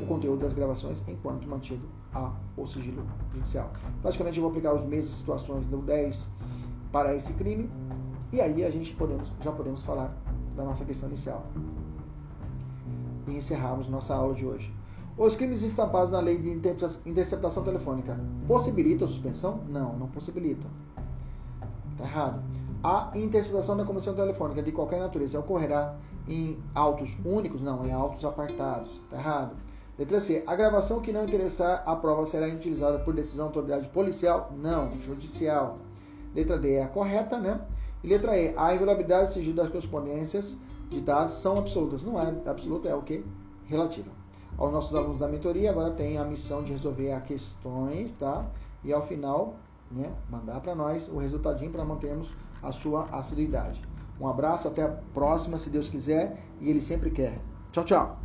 o conteúdo das gravações enquanto mantido a o sigilo judicial. Praticamente eu vou aplicar as mesmas situações do 10 para esse crime e aí a gente podemos, já podemos falar da nossa questão inicial. E encerramos nossa aula de hoje. Os crimes estampados na lei de interceptação telefônica possibilitam suspensão? Não, não possibilitam. Está errado. A interceptação da comissão telefônica de qualquer natureza ocorrerá em autos únicos? Não, em autos apartados. Está errado. Letra C. A gravação que não interessar a prova será utilizada por decisão da autoridade policial? Não, judicial. Letra D é a correta, né? E letra E. A inviolabilidade e sigilo das correspondências de dados são absolutas. Não é absoluta, é o que? Relativa. Aos nossos alunos da mentoria, agora tem a missão de resolver as questões, tá? E ao final, né, mandar para nós o resultadinho para mantermos a sua assiduidade. Um abraço, até a próxima, se Deus quiser, e Ele sempre quer. Tchau, tchau!